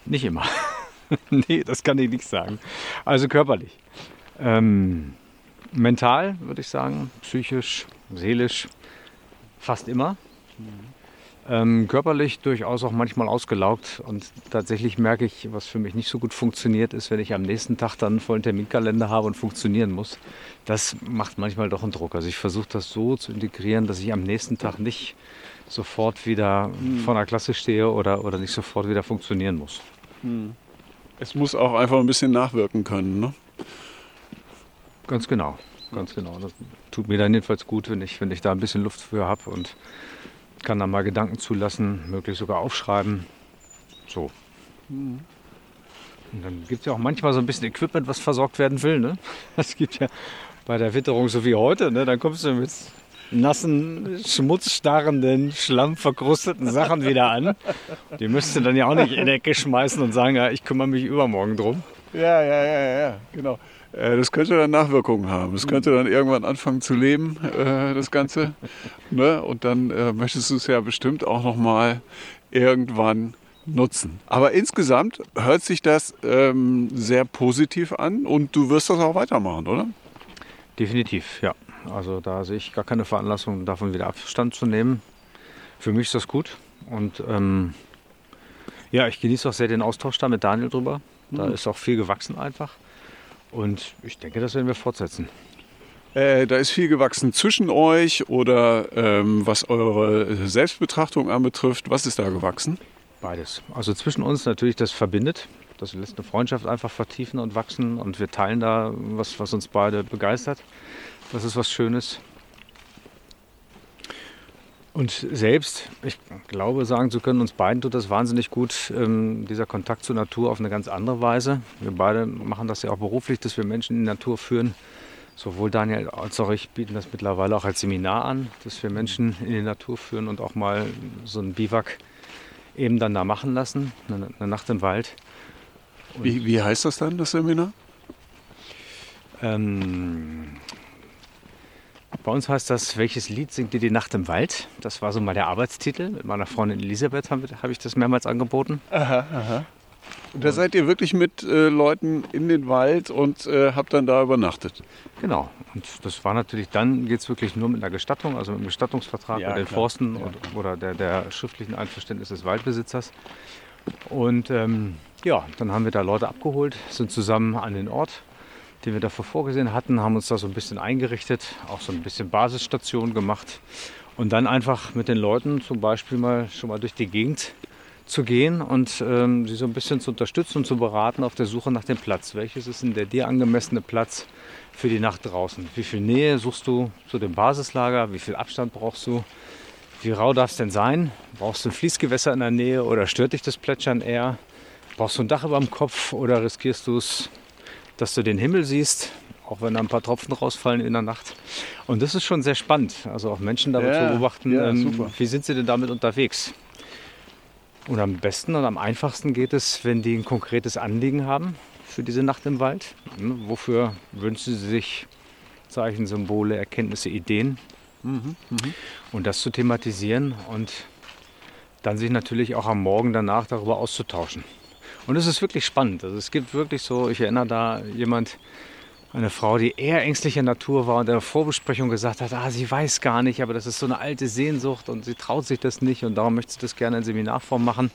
Nicht immer. nee, das kann ich nicht sagen. Also körperlich. Ähm, mental würde ich sagen, psychisch, seelisch, fast immer. Ähm, körperlich durchaus auch manchmal ausgelaugt. Und tatsächlich merke ich, was für mich nicht so gut funktioniert, ist, wenn ich am nächsten Tag dann einen vollen Terminkalender habe und funktionieren muss. Das macht manchmal doch einen Druck. Also ich versuche das so zu integrieren, dass ich am nächsten Tag nicht sofort wieder vor einer Klasse stehe oder, oder nicht sofort wieder funktionieren muss. Es muss auch einfach ein bisschen nachwirken können, ne? Ganz genau, ganz genau. Das tut mir dann jedenfalls gut, wenn ich, wenn ich da ein bisschen Luft für habe und kann dann mal Gedanken zulassen, möglichst sogar aufschreiben. So. Und dann gibt es ja auch manchmal so ein bisschen Equipment, was versorgt werden will. Ne? Es gibt ja bei der Witterung so wie heute, ne? dann kommst du mit nassen, schmutzstarrenden, schlammverkrusteten Sachen wieder an. Die müsst ihr dann ja auch nicht in die Ecke schmeißen und sagen, ja, ich kümmere mich übermorgen drum. Ja, ja, ja, ja, genau. Äh, Das könnte dann Nachwirkungen haben. Es könnte dann irgendwann anfangen zu leben, äh, das Ganze. Ne? Und dann äh, möchtest du es ja bestimmt auch nochmal irgendwann nutzen. Aber insgesamt hört sich das ähm, sehr positiv an und du wirst das auch weitermachen, oder? Definitiv, ja. Also da sehe ich gar keine Veranlassung, davon wieder Abstand zu nehmen. Für mich ist das gut. Und ähm, ja, ich genieße auch sehr den Austausch da mit Daniel drüber. Da ist auch viel gewachsen einfach. Und ich denke, das werden wir fortsetzen. Äh, da ist viel gewachsen zwischen euch oder ähm, was eure Selbstbetrachtung anbetrifft. Was ist da gewachsen? Beides. Also zwischen uns natürlich das verbindet. Das lässt eine Freundschaft einfach vertiefen und wachsen. Und wir teilen da was, was uns beide begeistert. Das ist was Schönes. Und selbst, ich glaube, sagen zu können, uns beiden tut das wahnsinnig gut, ähm, dieser Kontakt zur Natur auf eine ganz andere Weise. Wir beide machen das ja auch beruflich, dass wir Menschen in die Natur führen. Sowohl Daniel als auch ich bieten das mittlerweile auch als Seminar an, dass wir Menschen in die Natur führen und auch mal so ein Biwak eben dann da machen lassen, eine, eine Nacht im Wald. Wie, wie heißt das dann, das Seminar? Ähm, bei uns heißt das, welches Lied singt dir die Nacht im Wald? Das war so mal der Arbeitstitel. Mit meiner Freundin Elisabeth habe hab ich das mehrmals angeboten. Und da seid ihr wirklich mit äh, Leuten in den Wald und äh, habt dann da übernachtet. Genau. Und das war natürlich, dann geht es wirklich nur mit einer Gestattung, also mit einem Gestattungsvertrag Ja, mit den klar. Forsten Ja, und, oder der, der schriftlichen Einverständnis des Waldbesitzers. Und ähm, ja, dann haben wir da Leute abgeholt, sind zusammen an den Ort, den wir dafür vorgesehen hatten, haben uns da so ein bisschen eingerichtet, auch so ein bisschen Basisstation gemacht und dann einfach mit den Leuten zum Beispiel mal schon mal durch die Gegend zu gehen und ähm, sie so ein bisschen zu unterstützen und zu beraten auf der Suche nach dem Platz. Welches ist denn der dir angemessene Platz für die Nacht draußen? Wie viel Nähe suchst du zu dem Basislager? Wie viel Abstand brauchst du? Wie rau darf es denn sein? Brauchst du ein Fließgewässer in der Nähe oder stört dich das Plätschern eher? Brauchst du ein Dach über dem Kopf oder riskierst du es, dass du den Himmel siehst, auch wenn da ein paar Tropfen rausfallen in der Nacht? Und das ist schon sehr spannend, also auch Menschen damit Ja, zu beobachten, ja, ähm, wie sind sie denn damit unterwegs? Und am besten und am einfachsten geht es, wenn die ein konkretes Anliegen haben für diese Nacht im Wald. Ne, Wofür wünschen sie sich Zeichen, Symbole, Erkenntnisse, Ideen? Und das zu thematisieren und dann sich natürlich auch am Morgen danach darüber auszutauschen. Und es ist wirklich spannend. Also es gibt wirklich so, ich erinnere da jemand, eine Frau, die eher ängstlicher Natur war und in der Vorbesprechung gesagt hat, ah, sie weiß gar nicht, aber das ist so eine alte Sehnsucht und sie traut sich das nicht und darum möchte sie das gerne in Seminarform machen.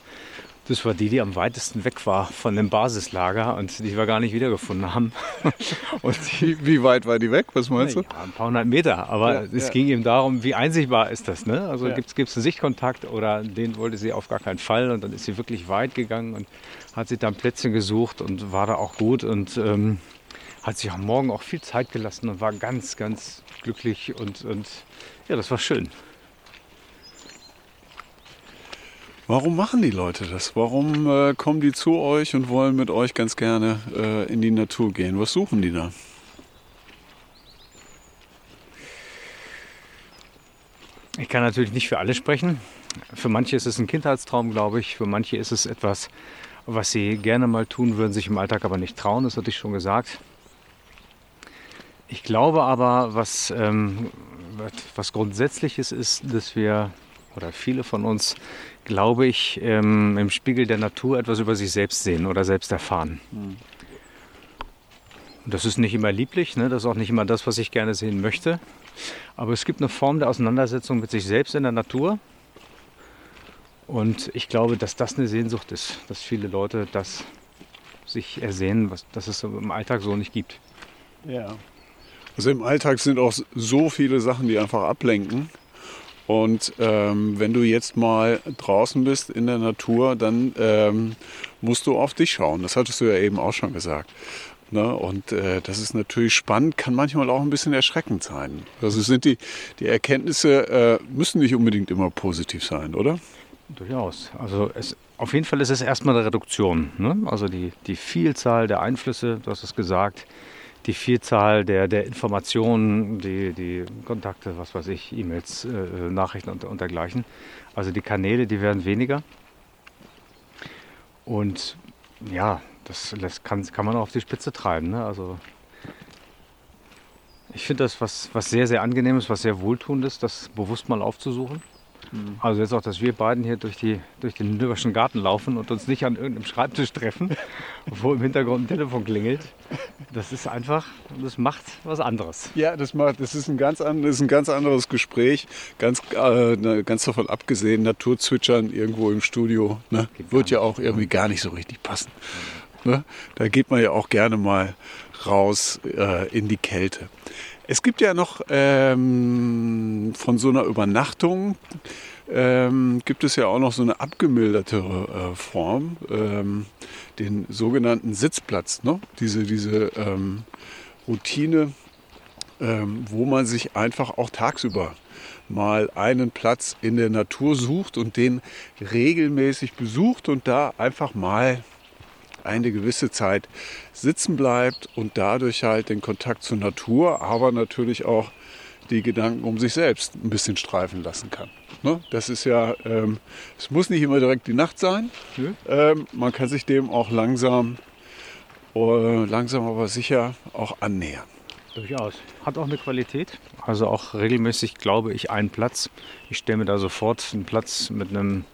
Das war die, die am weitesten weg war von dem Basislager und die wir gar nicht wiedergefunden haben. und die, Wie, weit war die weg? Was meinst du? ja, ein paar hundert Meter, aber Ja, es ja. ging ihm darum, wie einsichtbar ist das. Ne? Also Ja. gibt es einen Sichtkontakt oder den wollte sie auf gar keinen Fall und dann ist sie wirklich weit gegangen und hat sich dann Plätze gesucht und war da auch gut und ähm, hat sich am Morgen auch viel Zeit gelassen und war ganz, ganz glücklich und, und ja, das war schön. Warum machen die Leute das? Warum äh, kommen die zu euch und wollen mit euch ganz gerne äh, in die Natur gehen? Was suchen die da? Ich kann natürlich nicht für alle sprechen. Für manche ist es ein Kindheitstraum, glaube ich. Für manche ist es etwas, was sie gerne mal tun würden, sich im Alltag aber nicht trauen. Das hatte ich schon gesagt. Ich glaube aber, was, ähm, was grundsätzliches ist, dass wir, oder viele von uns, glaube ich, ähm, im Spiegel der Natur etwas über sich selbst sehen oder selbst erfahren. Und Das ist nicht immer lieblich, ne? das ist auch nicht immer das, was ich gerne sehen möchte. Aber es gibt eine Form der Auseinandersetzung mit sich selbst in der Natur. Und ich glaube, dass das eine Sehnsucht ist, dass viele Leute das sich ersehnen, was, dass es im Alltag so nicht gibt. Ja. Also im Alltag sind auch so viele Sachen, die einfach ablenken. Und ähm, wenn du jetzt mal draußen bist in der Natur, dann ähm, musst du auf dich schauen. Das hattest du ja eben auch schon gesagt. Ne? Und äh, das ist natürlich spannend, kann manchmal auch ein bisschen erschreckend sein. Also sind die, die Erkenntnisse äh, müssen nicht unbedingt immer positiv sein, oder? Durchaus. Also es, auf jeden Fall ist es erstmal eine Reduktion. Ne? Also die, die Vielzahl der Einflüsse, du hast es gesagt, die Vielzahl der, der Informationen, die, die Kontakte, was weiß ich, E-Mails, äh, Nachrichten und, und dergleichen. Also die Kanäle, die werden weniger. Und ja, das lässt, kann, kann man auch auf die Spitze treiben. Ne? Also ich finde das was, was sehr, sehr angenehmes, was sehr wohltuendes, das bewusst mal aufzusuchen. Also jetzt auch, dass wir beiden hier durch, die, durch den Nürnbergschen Garten laufen und uns nicht an irgendeinem Schreibtisch treffen, wo im Hintergrund ein Telefon klingelt. Das ist einfach, das macht was anderes. Ja, das macht, das ist ein ganz, an, ist ein ganz anderes Gespräch. Ganz, äh, ne, ganz davon abgesehen, Naturzwitschern irgendwo im Studio ne, wird ja auch irgendwie gar nicht so richtig passen. Ne? Da geht man ja auch gerne mal raus äh, in die Kälte. Es gibt ja noch ähm, von so einer Übernachtung ähm, gibt es ja auch noch so eine abgemildertere äh, Form, ähm, den sogenannten Sitzplatz. Ne? Diese, diese ähm, Routine, ähm, wo man sich einfach auch tagsüber mal einen Platz in der Natur sucht und den regelmäßig besucht und da einfach mal eine gewisse Zeit sitzen bleibt und dadurch halt den Kontakt zur Natur, aber natürlich auch die Gedanken um sich selbst ein bisschen streifen lassen kann. Ne? Das ist ja, ähm, es muss nicht immer direkt die Nacht sein. Nö. Ähm, man kann sich dem auch langsam, äh, langsam aber sicher auch annähern. Durchaus. Hat auch eine Qualität. Also auch regelmäßig, glaube ich, einen Platz. Ich stelle mir da sofort einen Platz mit einem,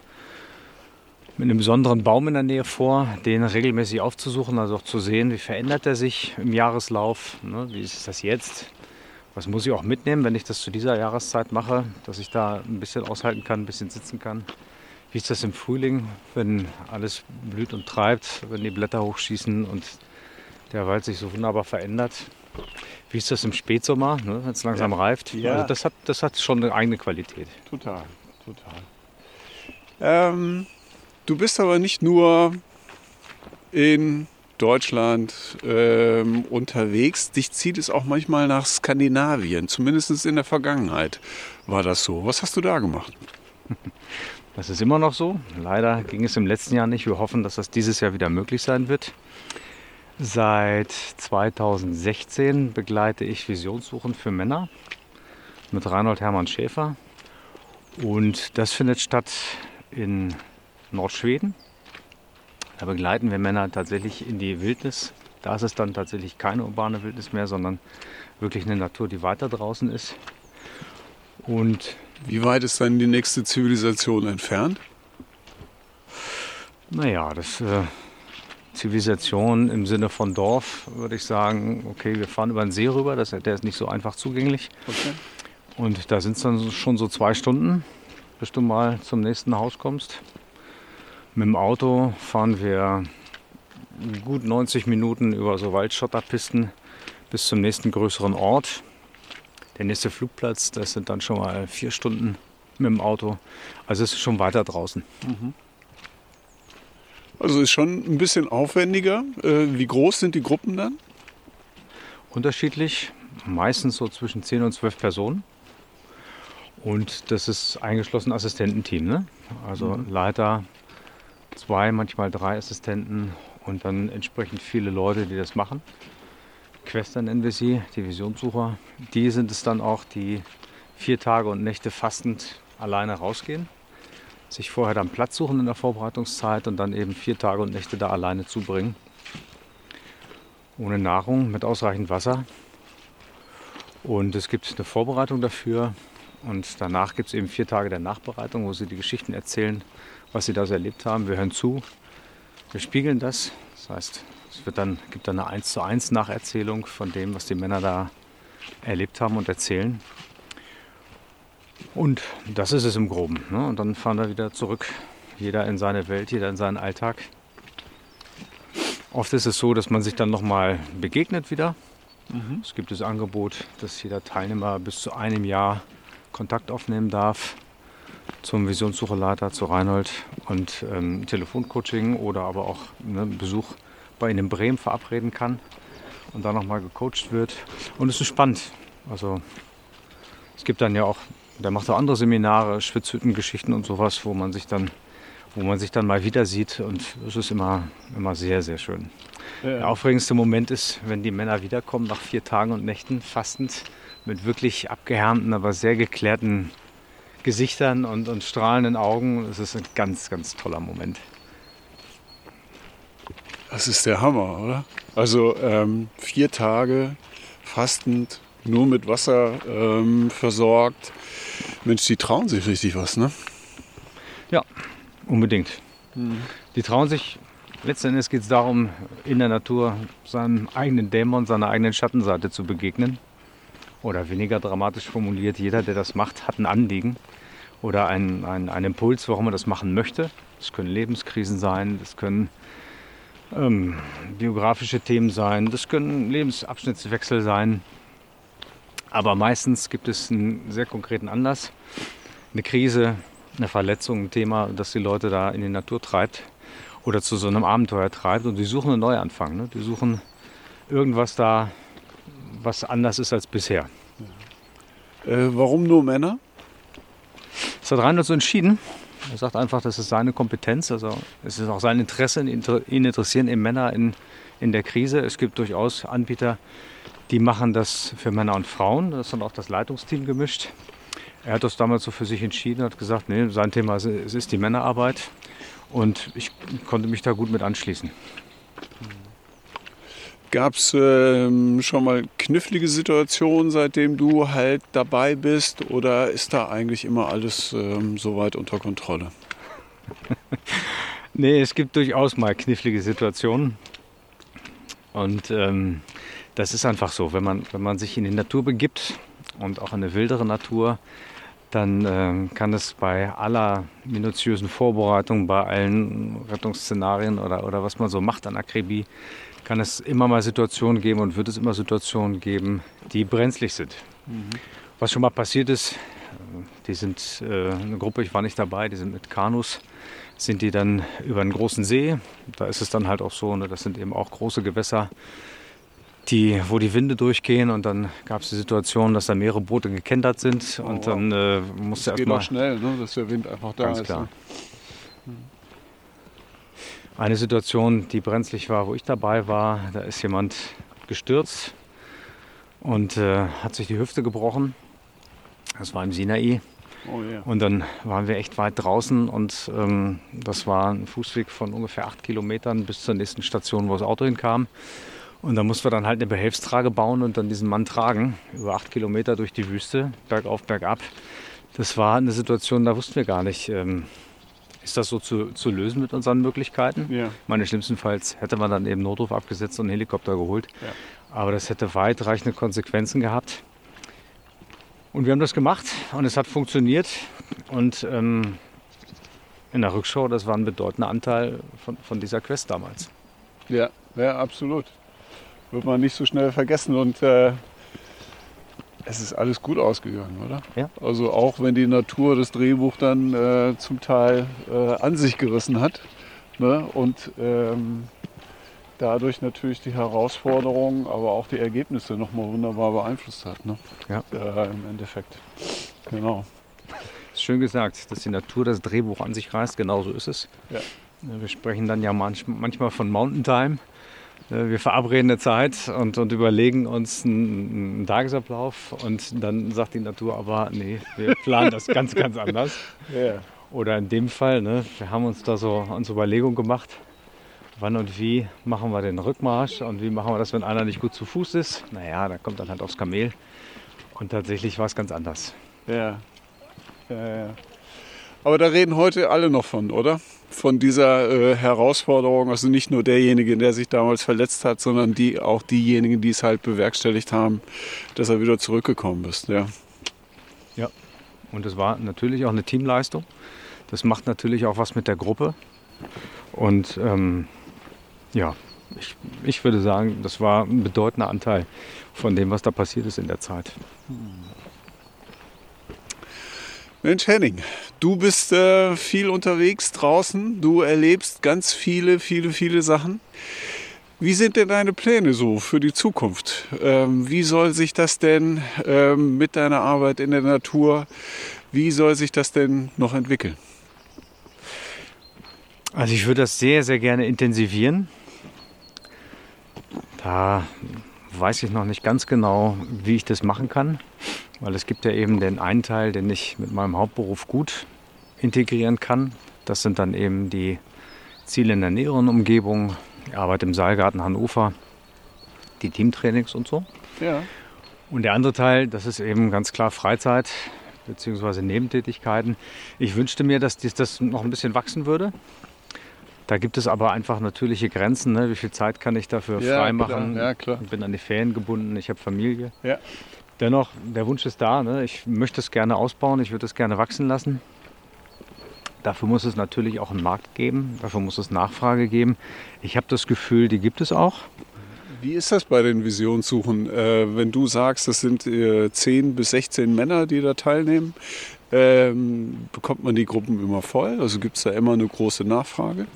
mit einem besonderen Baum in der Nähe vor, den regelmäßig aufzusuchen, also auch zu sehen, wie verändert er sich im Jahreslauf. Ne? Wie ist das jetzt? Was muss ich auch mitnehmen, wenn ich das zu dieser Jahreszeit mache, dass ich da ein bisschen aushalten kann, ein bisschen sitzen kann. wie ist das im Frühling, wenn alles blüht und treibt, wenn die Blätter hochschießen und der Wald sich so wunderbar verändert. Wie ist das im Spätsommer, ne, wenn es langsam ja. reift? Ja. Also das, hat, das hat schon eine eigene Qualität. Total, total. Ähm, du bist aber nicht nur in Deutschland ähm, unterwegs. Dich zieht es auch manchmal nach Skandinavien, zumindest in der Vergangenheit war das so. Was hast du da gemacht? Das ist immer noch so. Leider ging es im letzten Jahr nicht. Wir hoffen, dass das dieses Jahr wieder möglich sein wird. Seit 2016 begleite ich Visionssuchen für Männer mit Reinhold Hermann Schäfer. Und das findet statt in Nordschweden. Da begleiten wir Männer tatsächlich in die Wildnis. Da ist es dann tatsächlich keine urbane Wildnis mehr, sondern wirklich eine Natur, die weiter draußen ist. Und wie weit ist dann die nächste Zivilisation entfernt? Naja, das äh, Zivilisation im Sinne von Dorf würde ich sagen, okay, wir fahren über den See rüber, das, der ist nicht so einfach zugänglich. Okay. Und da sind es dann schon so zwei Stunden, bis du mal zum nächsten Haus kommst. Mit dem Auto fahren wir gut 90 Minuten über so Waldschotterpisten bis zum nächsten größeren Ort. Der nächste Flugplatz, das sind dann schon mal vier Stunden mit dem Auto. Also es ist schon weiter draußen. Mhm. Also ist schon ein bisschen aufwendiger. Äh, wie groß sind die Gruppen dann? Unterschiedlich, meistens so zwischen 10 und 12 Personen. Und das ist eingeschlossen Assistententeam. Ne? Also mhm. Leiter, zwei, manchmal drei Assistenten und dann entsprechend viele Leute, die das machen. Quester nennen wir sie, die Visionssucher. Die sind es dann auch, die vier Tage und Nächte fastend alleine rausgehen sich vorher dann Platz suchen in der Vorbereitungszeit und dann eben vier Tage und Nächte da alleine zubringen. Ohne Nahrung, mit ausreichend Wasser. Und es gibt eine Vorbereitung dafür. Und danach gibt es eben vier Tage der Nachbereitung, wo sie die Geschichten erzählen, was sie da so erlebt haben. Wir hören zu, wir spiegeln das. Das heißt, es wird dann, gibt dann eine 1 zu 1 Nacherzählung von dem, was die Männer da erlebt haben und erzählen. Und das ist es im Groben. Ne? Und dann fahren wir wieder zurück. Jeder in seine Welt, jeder in seinen Alltag. Oft ist es so, dass man sich dann nochmal begegnet wieder. Mhm. Es gibt das Angebot, dass jeder Teilnehmer bis zu einem Jahr Kontakt aufnehmen darf zum Visionssucherleiter, zu Reinhold und ähm, Telefoncoaching oder aber auch ne, Besuch bei Ihnen in Bremen verabreden kann und dann nochmal gecoacht wird. Und es ist spannend. Also es gibt dann ja auch der macht auch andere Seminare, Schwitzhüttengeschichten und sowas, wo man sich dann, wo man sich dann mal wieder sieht. Und es ist immer, immer sehr, sehr schön. Ja. Der aufregendste Moment ist, wenn die Männer wiederkommen nach vier Tagen und Nächten fastend mit wirklich abgehärmten, aber sehr geklärten Gesichtern und, und strahlenden Augen. Es ist ein ganz, ganz toller Moment. Das ist der Hammer, oder? Also ähm, vier Tage fastend, nur mit Wasser ähm, versorgt, Mensch, die trauen sich richtig was, ne? Ja, unbedingt. Mhm. Die trauen sich, letzten Endes geht es darum, in der Natur seinem eigenen Dämon, seiner eigenen Schattenseite zu begegnen. Oder weniger dramatisch formuliert, jeder, der das macht, hat ein Anliegen oder einen, einen, einen Impuls, warum er das machen möchte. Das können Lebenskrisen sein, das können ähm, biografische Themen sein, das können Lebensabschnittswechsel sein. Aber meistens gibt es einen sehr konkreten Anlass, eine Krise, eine Verletzung, ein Thema, das die Leute da in die Natur treibt oder zu so einem Abenteuer treibt. Und die suchen einen Neuanfang. Ne? Die suchen irgendwas da, was anders ist als bisher. Äh, warum nur Männer? Das hat Reinhold so entschieden. Er sagt einfach, das ist seine Kompetenz. Also es ist auch sein Interesse, ihn interessieren eben Männer in, in der Krise. Es gibt durchaus Anbieter, die machen das für Männer und Frauen. Das dann auch das Leitungsteam gemischt. Er hat das damals so für sich entschieden, hat gesagt, nee, sein Thema ist, ist die Männerarbeit. Und ich konnte mich da gut mit anschließen. Gab es ähm, schon mal knifflige Situationen, seitdem du halt dabei bist? Oder ist da eigentlich immer alles ähm, soweit unter Kontrolle? nee, es gibt durchaus mal knifflige Situationen. Und ähm, das ist einfach so, wenn man, wenn man sich in die Natur begibt und auch in eine wildere Natur, dann ähm, kann es bei aller minutiösen Vorbereitung, bei allen Rettungsszenarien oder, oder was man so macht an Akribie, kann es immer mal Situationen geben und wird es immer Situationen geben, die brenzlig sind. Mhm. Was schon mal passiert ist, die sind äh, eine Gruppe, ich war nicht dabei, die sind mit Kanus, sind die dann über einen großen See. Da ist es dann halt auch so, ne, das sind eben auch große Gewässer, die, wo die Winde durchgehen und dann gab es die Situation, dass da mehrere Boote gekentert sind oh, und dann äh, musste erstmal. Geht auch schnell, ne, dass der Wind einfach da ganz ist. Klar. Ne? Eine Situation, die brenzlig war, wo ich dabei war, da ist jemand gestürzt und äh, hat sich die Hüfte gebrochen. Das war im Sinai. Oh yeah. Und dann waren wir echt weit draußen und ähm, das war ein Fußweg von ungefähr acht Kilometern bis zur nächsten Station, wo das Auto hinkam. Und da mussten wir dann halt eine Behelfstrage bauen und dann diesen Mann tragen, über acht Kilometer durch die Wüste, bergauf, bergab. Das war eine Situation, da wussten wir gar nicht, ähm, ist das so zu, zu lösen mit unseren Möglichkeiten. Ja. Meine schlimmstenfalls hätte man dann eben Notruf abgesetzt und einen Helikopter geholt. Ja. Aber das hätte weitreichende Konsequenzen gehabt. Und wir haben das gemacht und es hat funktioniert. Und ähm, in der Rückschau, das war ein bedeutender Anteil von, von dieser Quest damals. Ja, ja, absolut wird man nicht so schnell vergessen und äh, es ist alles gut ausgegangen, oder? Ja. Also auch wenn die Natur das Drehbuch dann äh, zum Teil äh, an sich gerissen hat ne? und ähm, dadurch natürlich die Herausforderungen, aber auch die Ergebnisse nochmal wunderbar beeinflusst hat. Ne? Ja. Äh, Im Endeffekt. Genau. Ist schön gesagt, dass die Natur das Drehbuch an sich reißt. Genauso ist es. Ja. Wir sprechen dann ja manchmal von Mountain Time. Äh, wir verabreden eine Zeit und, und überlegen uns einen, einen, Tagesablauf und dann sagt die Natur aber, nee, wir planen das ganz, ganz anders. Yeah. Oder in dem Fall, ne, wir haben uns da so unsere Überlegung gemacht, wann und wie machen wir den Rückmarsch und wie machen wir das, wenn einer nicht gut zu Fuß ist. Naja, da kommt dann halt aufs Kamel. Und tatsächlich war es ganz anders. Ja. ja, ja. Aber da reden heute alle noch von, oder? Von dieser äh, Herausforderung, also nicht nur derjenige, der sich damals verletzt hat, sondern die, auch diejenigen, die es halt bewerkstelligt haben, dass er wieder zurückgekommen ist. Ja, ja. und es war natürlich auch eine Teamleistung. Das macht natürlich auch was mit der Gruppe. Und ähm, ja, ich, ich würde sagen, das war ein bedeutender Anteil von dem, was da passiert ist in der Zeit. Mensch Henning, du bist äh, viel unterwegs draußen, du erlebst ganz viele, viele, viele Sachen. Wie sind denn deine Pläne so für die Zukunft? Ähm, wie soll sich das denn ähm, mit deiner Arbeit in der Natur, wie soll sich das denn noch entwickeln? Also ich würde das sehr, sehr gerne intensivieren. Da weiß ich noch nicht ganz genau, wie ich das machen kann. Weil es gibt ja eben den einen Teil, den ich mit meinem Hauptberuf gut integrieren kann. Das sind dann eben die Ziele in der näheren Umgebung, die Arbeit im Saalgarten Hannover, die Teamtrainings und so. Ja. Und der andere Teil, das ist eben ganz klar Freizeit bzw. Nebentätigkeiten. Ich wünschte mir, dass das noch ein bisschen wachsen würde. Da gibt es aber einfach natürliche Grenzen. Ne? Wie viel Zeit kann ich dafür ja, freimachen? Ja, klar. Ich bin an die Ferien gebunden, ich habe Familie. Ja. Dennoch, der Wunsch ist da. Ne? Ich möchte es gerne ausbauen, ich würde es gerne wachsen lassen. Dafür muss es natürlich auch einen Markt geben, dafür muss es Nachfrage geben. Ich habe das Gefühl, die gibt es auch. Wie ist das bei den Visionssuchen? Äh, wenn du sagst, das sind äh, 10 bis 16 Männer, die da teilnehmen, ähm, bekommt man die Gruppen immer voll? Also gibt es da immer eine große Nachfrage?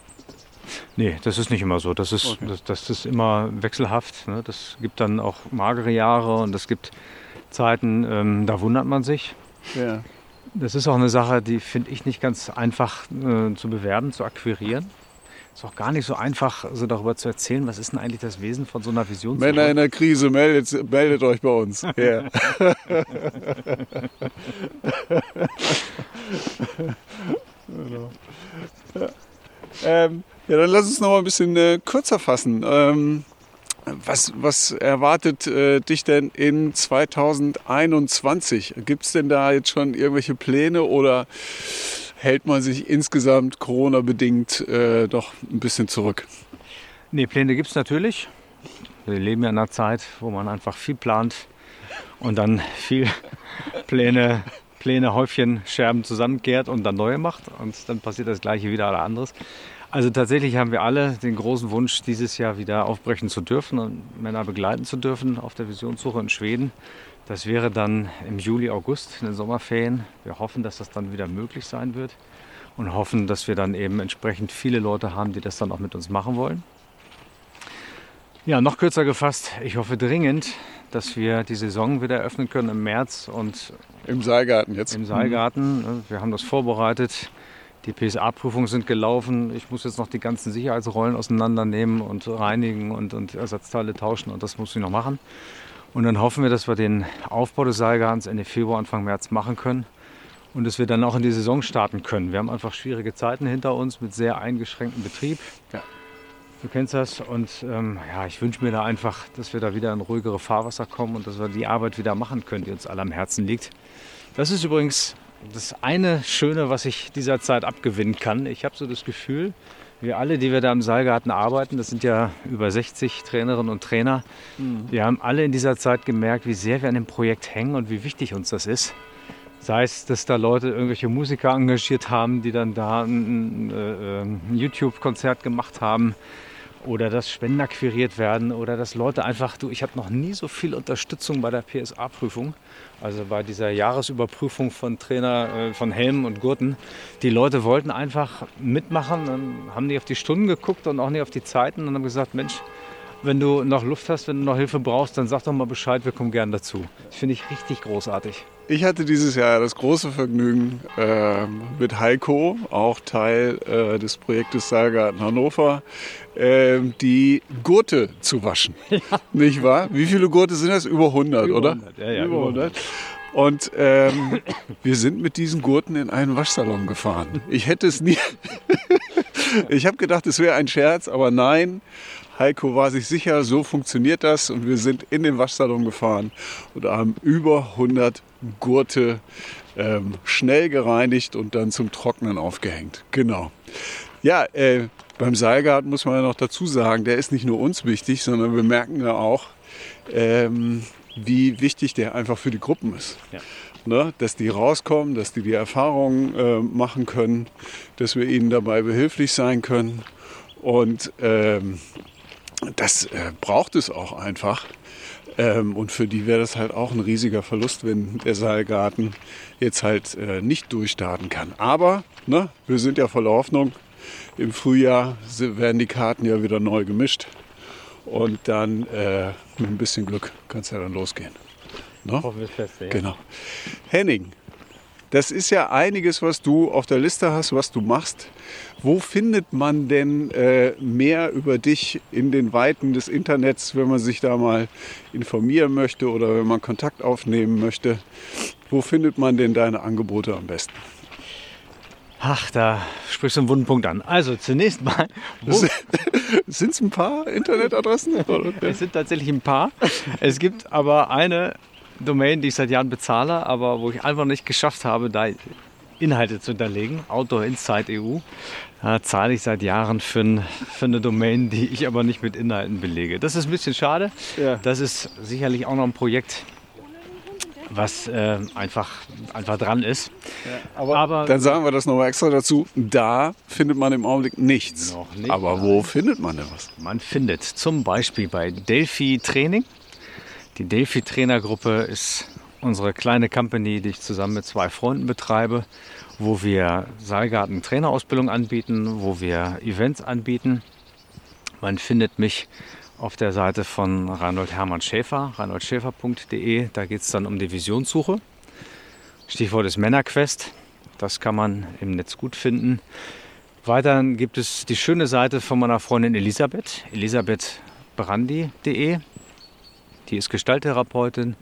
Nee, das ist nicht immer so. Das ist, okay. das, das, ist immer wechselhaft. Ne? Das gibt dann auch magere Jahre und es gibt Zeiten, ähm, da wundert man sich. Ja. Das ist auch eine Sache, die finde ich nicht ganz einfach äh, zu bewerben, zu akquirieren. Ist auch gar nicht so einfach, so darüber zu erzählen, was ist denn eigentlich das Wesen von so einer Vision. Männer in der Krise, meldet, meldet euch bei uns. Ja. genau. Ähm, ja, dann lass uns noch mal ein bisschen äh, kürzer fassen. Ähm, was, was erwartet äh, dich denn in 2021? Gibt es denn da jetzt schon irgendwelche Pläne oder hält man sich insgesamt Corona-bedingt äh, doch ein bisschen zurück? Nee, Pläne gibt es natürlich. Wir leben ja in einer Zeit, wo man einfach viel plant und dann viel Pläne Pläne, Häufchen, Scherben zusammenkehrt und dann neue macht. Und dann passiert das Gleiche wieder oder anderes. Also tatsächlich haben wir alle den großen Wunsch, dieses Jahr wieder aufbrechen zu dürfen und Männer begleiten zu dürfen auf der Visionssuche in Schweden. Das wäre dann im Juli, August in den Sommerferien. Wir hoffen, dass das dann wieder möglich sein wird und hoffen, dass wir dann eben entsprechend viele Leute haben, die das dann auch mit uns machen wollen. Ja, noch kürzer gefasst, ich hoffe dringend, dass wir die Saison wieder eröffnen können im März und im Saalgarten jetzt. Im Saalgarten. Wir haben das vorbereitet. Die PSA-Prüfungen sind gelaufen. Ich muss jetzt noch die ganzen Sicherheitsrollen auseinandernehmen und reinigen und, und Ersatzteile tauschen und das muss ich noch machen. Und dann hoffen wir, dass wir den Aufbau des Saalgartens Ende Februar, Anfang März machen können und dass wir dann auch in die Saison starten können. Wir haben einfach schwierige Zeiten hinter uns mit sehr eingeschränktem Betrieb. Ja. Du kennst das und ähm, ja, ich wünsche mir da einfach, dass wir da wieder in ruhigere Fahrwasser kommen und dass wir die Arbeit wieder machen können, die uns alle am Herzen liegt. Das ist übrigens das eine Schöne, was ich dieser Zeit abgewinnen kann. Ich habe so das Gefühl, wir alle, die wir da im Saalgarten arbeiten, das sind ja über 60 Trainerinnen und Trainer, mhm. wir haben alle in dieser Zeit gemerkt, wie sehr wir an dem Projekt hängen und wie wichtig uns das ist. Sei es, dass da Leute irgendwelche Musiker engagiert haben, die dann da ein, äh, ein YouTube-Konzert gemacht haben oder dass Spender akquiriert werden oder dass Leute einfach, du, ich habe noch nie so viel Unterstützung bei der PSA-Prüfung, also bei dieser Jahresüberprüfung von Trainer, äh, von Helmen und Gurten. Die Leute wollten einfach mitmachen, dann haben die auf die Stunden geguckt und auch nicht auf die Zeiten und haben gesagt, Mensch, wenn du noch Luft hast, wenn du noch Hilfe brauchst, dann sag doch mal Bescheid, wir kommen gern dazu. Das finde ich richtig großartig. Ich hatte dieses Jahr das große Vergnügen, äh, mit Heiko, auch Teil äh, des Projektes Saalgarten Hannover, äh, die Gurte zu waschen. Ja. Nicht wahr? Wie viele Gurte sind das? Über 100, über oder? 100. Ja, ja, über 100. Und ähm, wir sind mit diesen Gurten in einen Waschsalon gefahren. Ich hätte es nie. ich habe gedacht, es wäre ein Scherz, aber nein. Heiko war sich sicher, so funktioniert das. Und wir sind in den Waschsalon gefahren und haben über 100 Gurte ähm, schnell gereinigt und dann zum Trocknen aufgehängt. Genau. Ja, äh, beim Seilgarten muss man ja noch dazu sagen, der ist nicht nur uns wichtig, sondern wir merken ja auch, ähm, wie wichtig der einfach für die Gruppen ist. Ja. Ne, dass die rauskommen, dass die die Erfahrungen äh, machen können, dass wir ihnen dabei behilflich sein können. Und ähm, das äh, braucht es auch einfach. Ähm, und für die wäre das halt auch ein riesiger Verlust, wenn der Saalgarten jetzt halt äh, nicht durchstarten kann. Aber ne, wir sind ja voller Hoffnung. Im Frühjahr werden die Karten ja wieder neu gemischt. Und dann äh, mit ein bisschen Glück kann es ja dann losgehen. Ne? Hoffen wir fest, ja. Genau. Henning, das ist ja einiges, was du auf der Liste hast, was du machst. Wo findet man denn äh, mehr über dich in den Weiten des Internets, wenn man sich da mal informieren möchte oder wenn man Kontakt aufnehmen möchte? Wo findet man denn deine Angebote am besten? Ach, da sprichst du einen wunden Punkt an. Also zunächst mal. Sind es ein paar Internetadressen? es sind tatsächlich ein paar. Es gibt aber eine Domain, die ich seit Jahren bezahle, aber wo ich einfach nicht geschafft habe, da Inhalte zu hinterlegen. Outdoor Insight EU. Da zahle ich seit Jahren für, ein, für, eine Domain, die ich aber nicht mit Inhalten belege. Das ist ein bisschen schade. Ja. Das ist sicherlich auch noch ein Projekt, was äh, einfach, einfach dran ist. Ja, aber, aber, dann sagen wir das nochmal extra dazu. Da findet man im Augenblick nichts. Nicht, aber wo findet man denn was? Man findet zum Beispiel bei Delphi Training die Delphi Trainergruppe ist unsere kleine Company, die ich zusammen mit zwei Freunden betreibe, wo wir Saalgarten Trainerausbildung anbieten, wo wir Events anbieten. Man findet mich auf der Seite von Reinhold Hermann Schäfer, reinholdschäfer.de. Da geht es dann um die Visionssuche. Stichwort ist Männerquest. Das kann man im Netz gut finden. Weiter gibt es die schöne Seite von meiner Freundin Elisabeth, elisabethbrandi.de. Die ist Gestalttherapeutin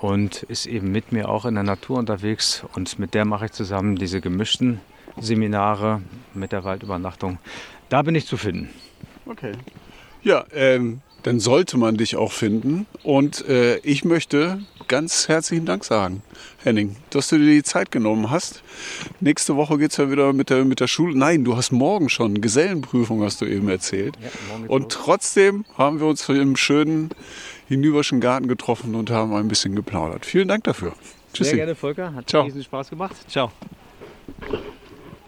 und ist eben mit mir auch in der Natur unterwegs. Und mit der mache ich zusammen diese gemischten Seminare mit der Waldübernachtung. Da bin ich zu finden. Okay. Ja, ähm, dann sollte man dich auch finden. Und äh, ich möchte ganz herzlichen Dank sagen, Henning, dass du dir die Zeit genommen hast. Nächste Woche geht es ja wieder mit der, mit der Schule. Nein, du hast morgen schon Gesellenprüfung, hast du eben erzählt. Ja, Und trotzdem haben wir uns im schönen Hinüberschen Garten getroffen und haben ein bisschen geplaudert. Vielen Dank dafür. Tschüssi. Sehr gerne, Volker. Hat Ciao. riesen Spaß gemacht. Ciao.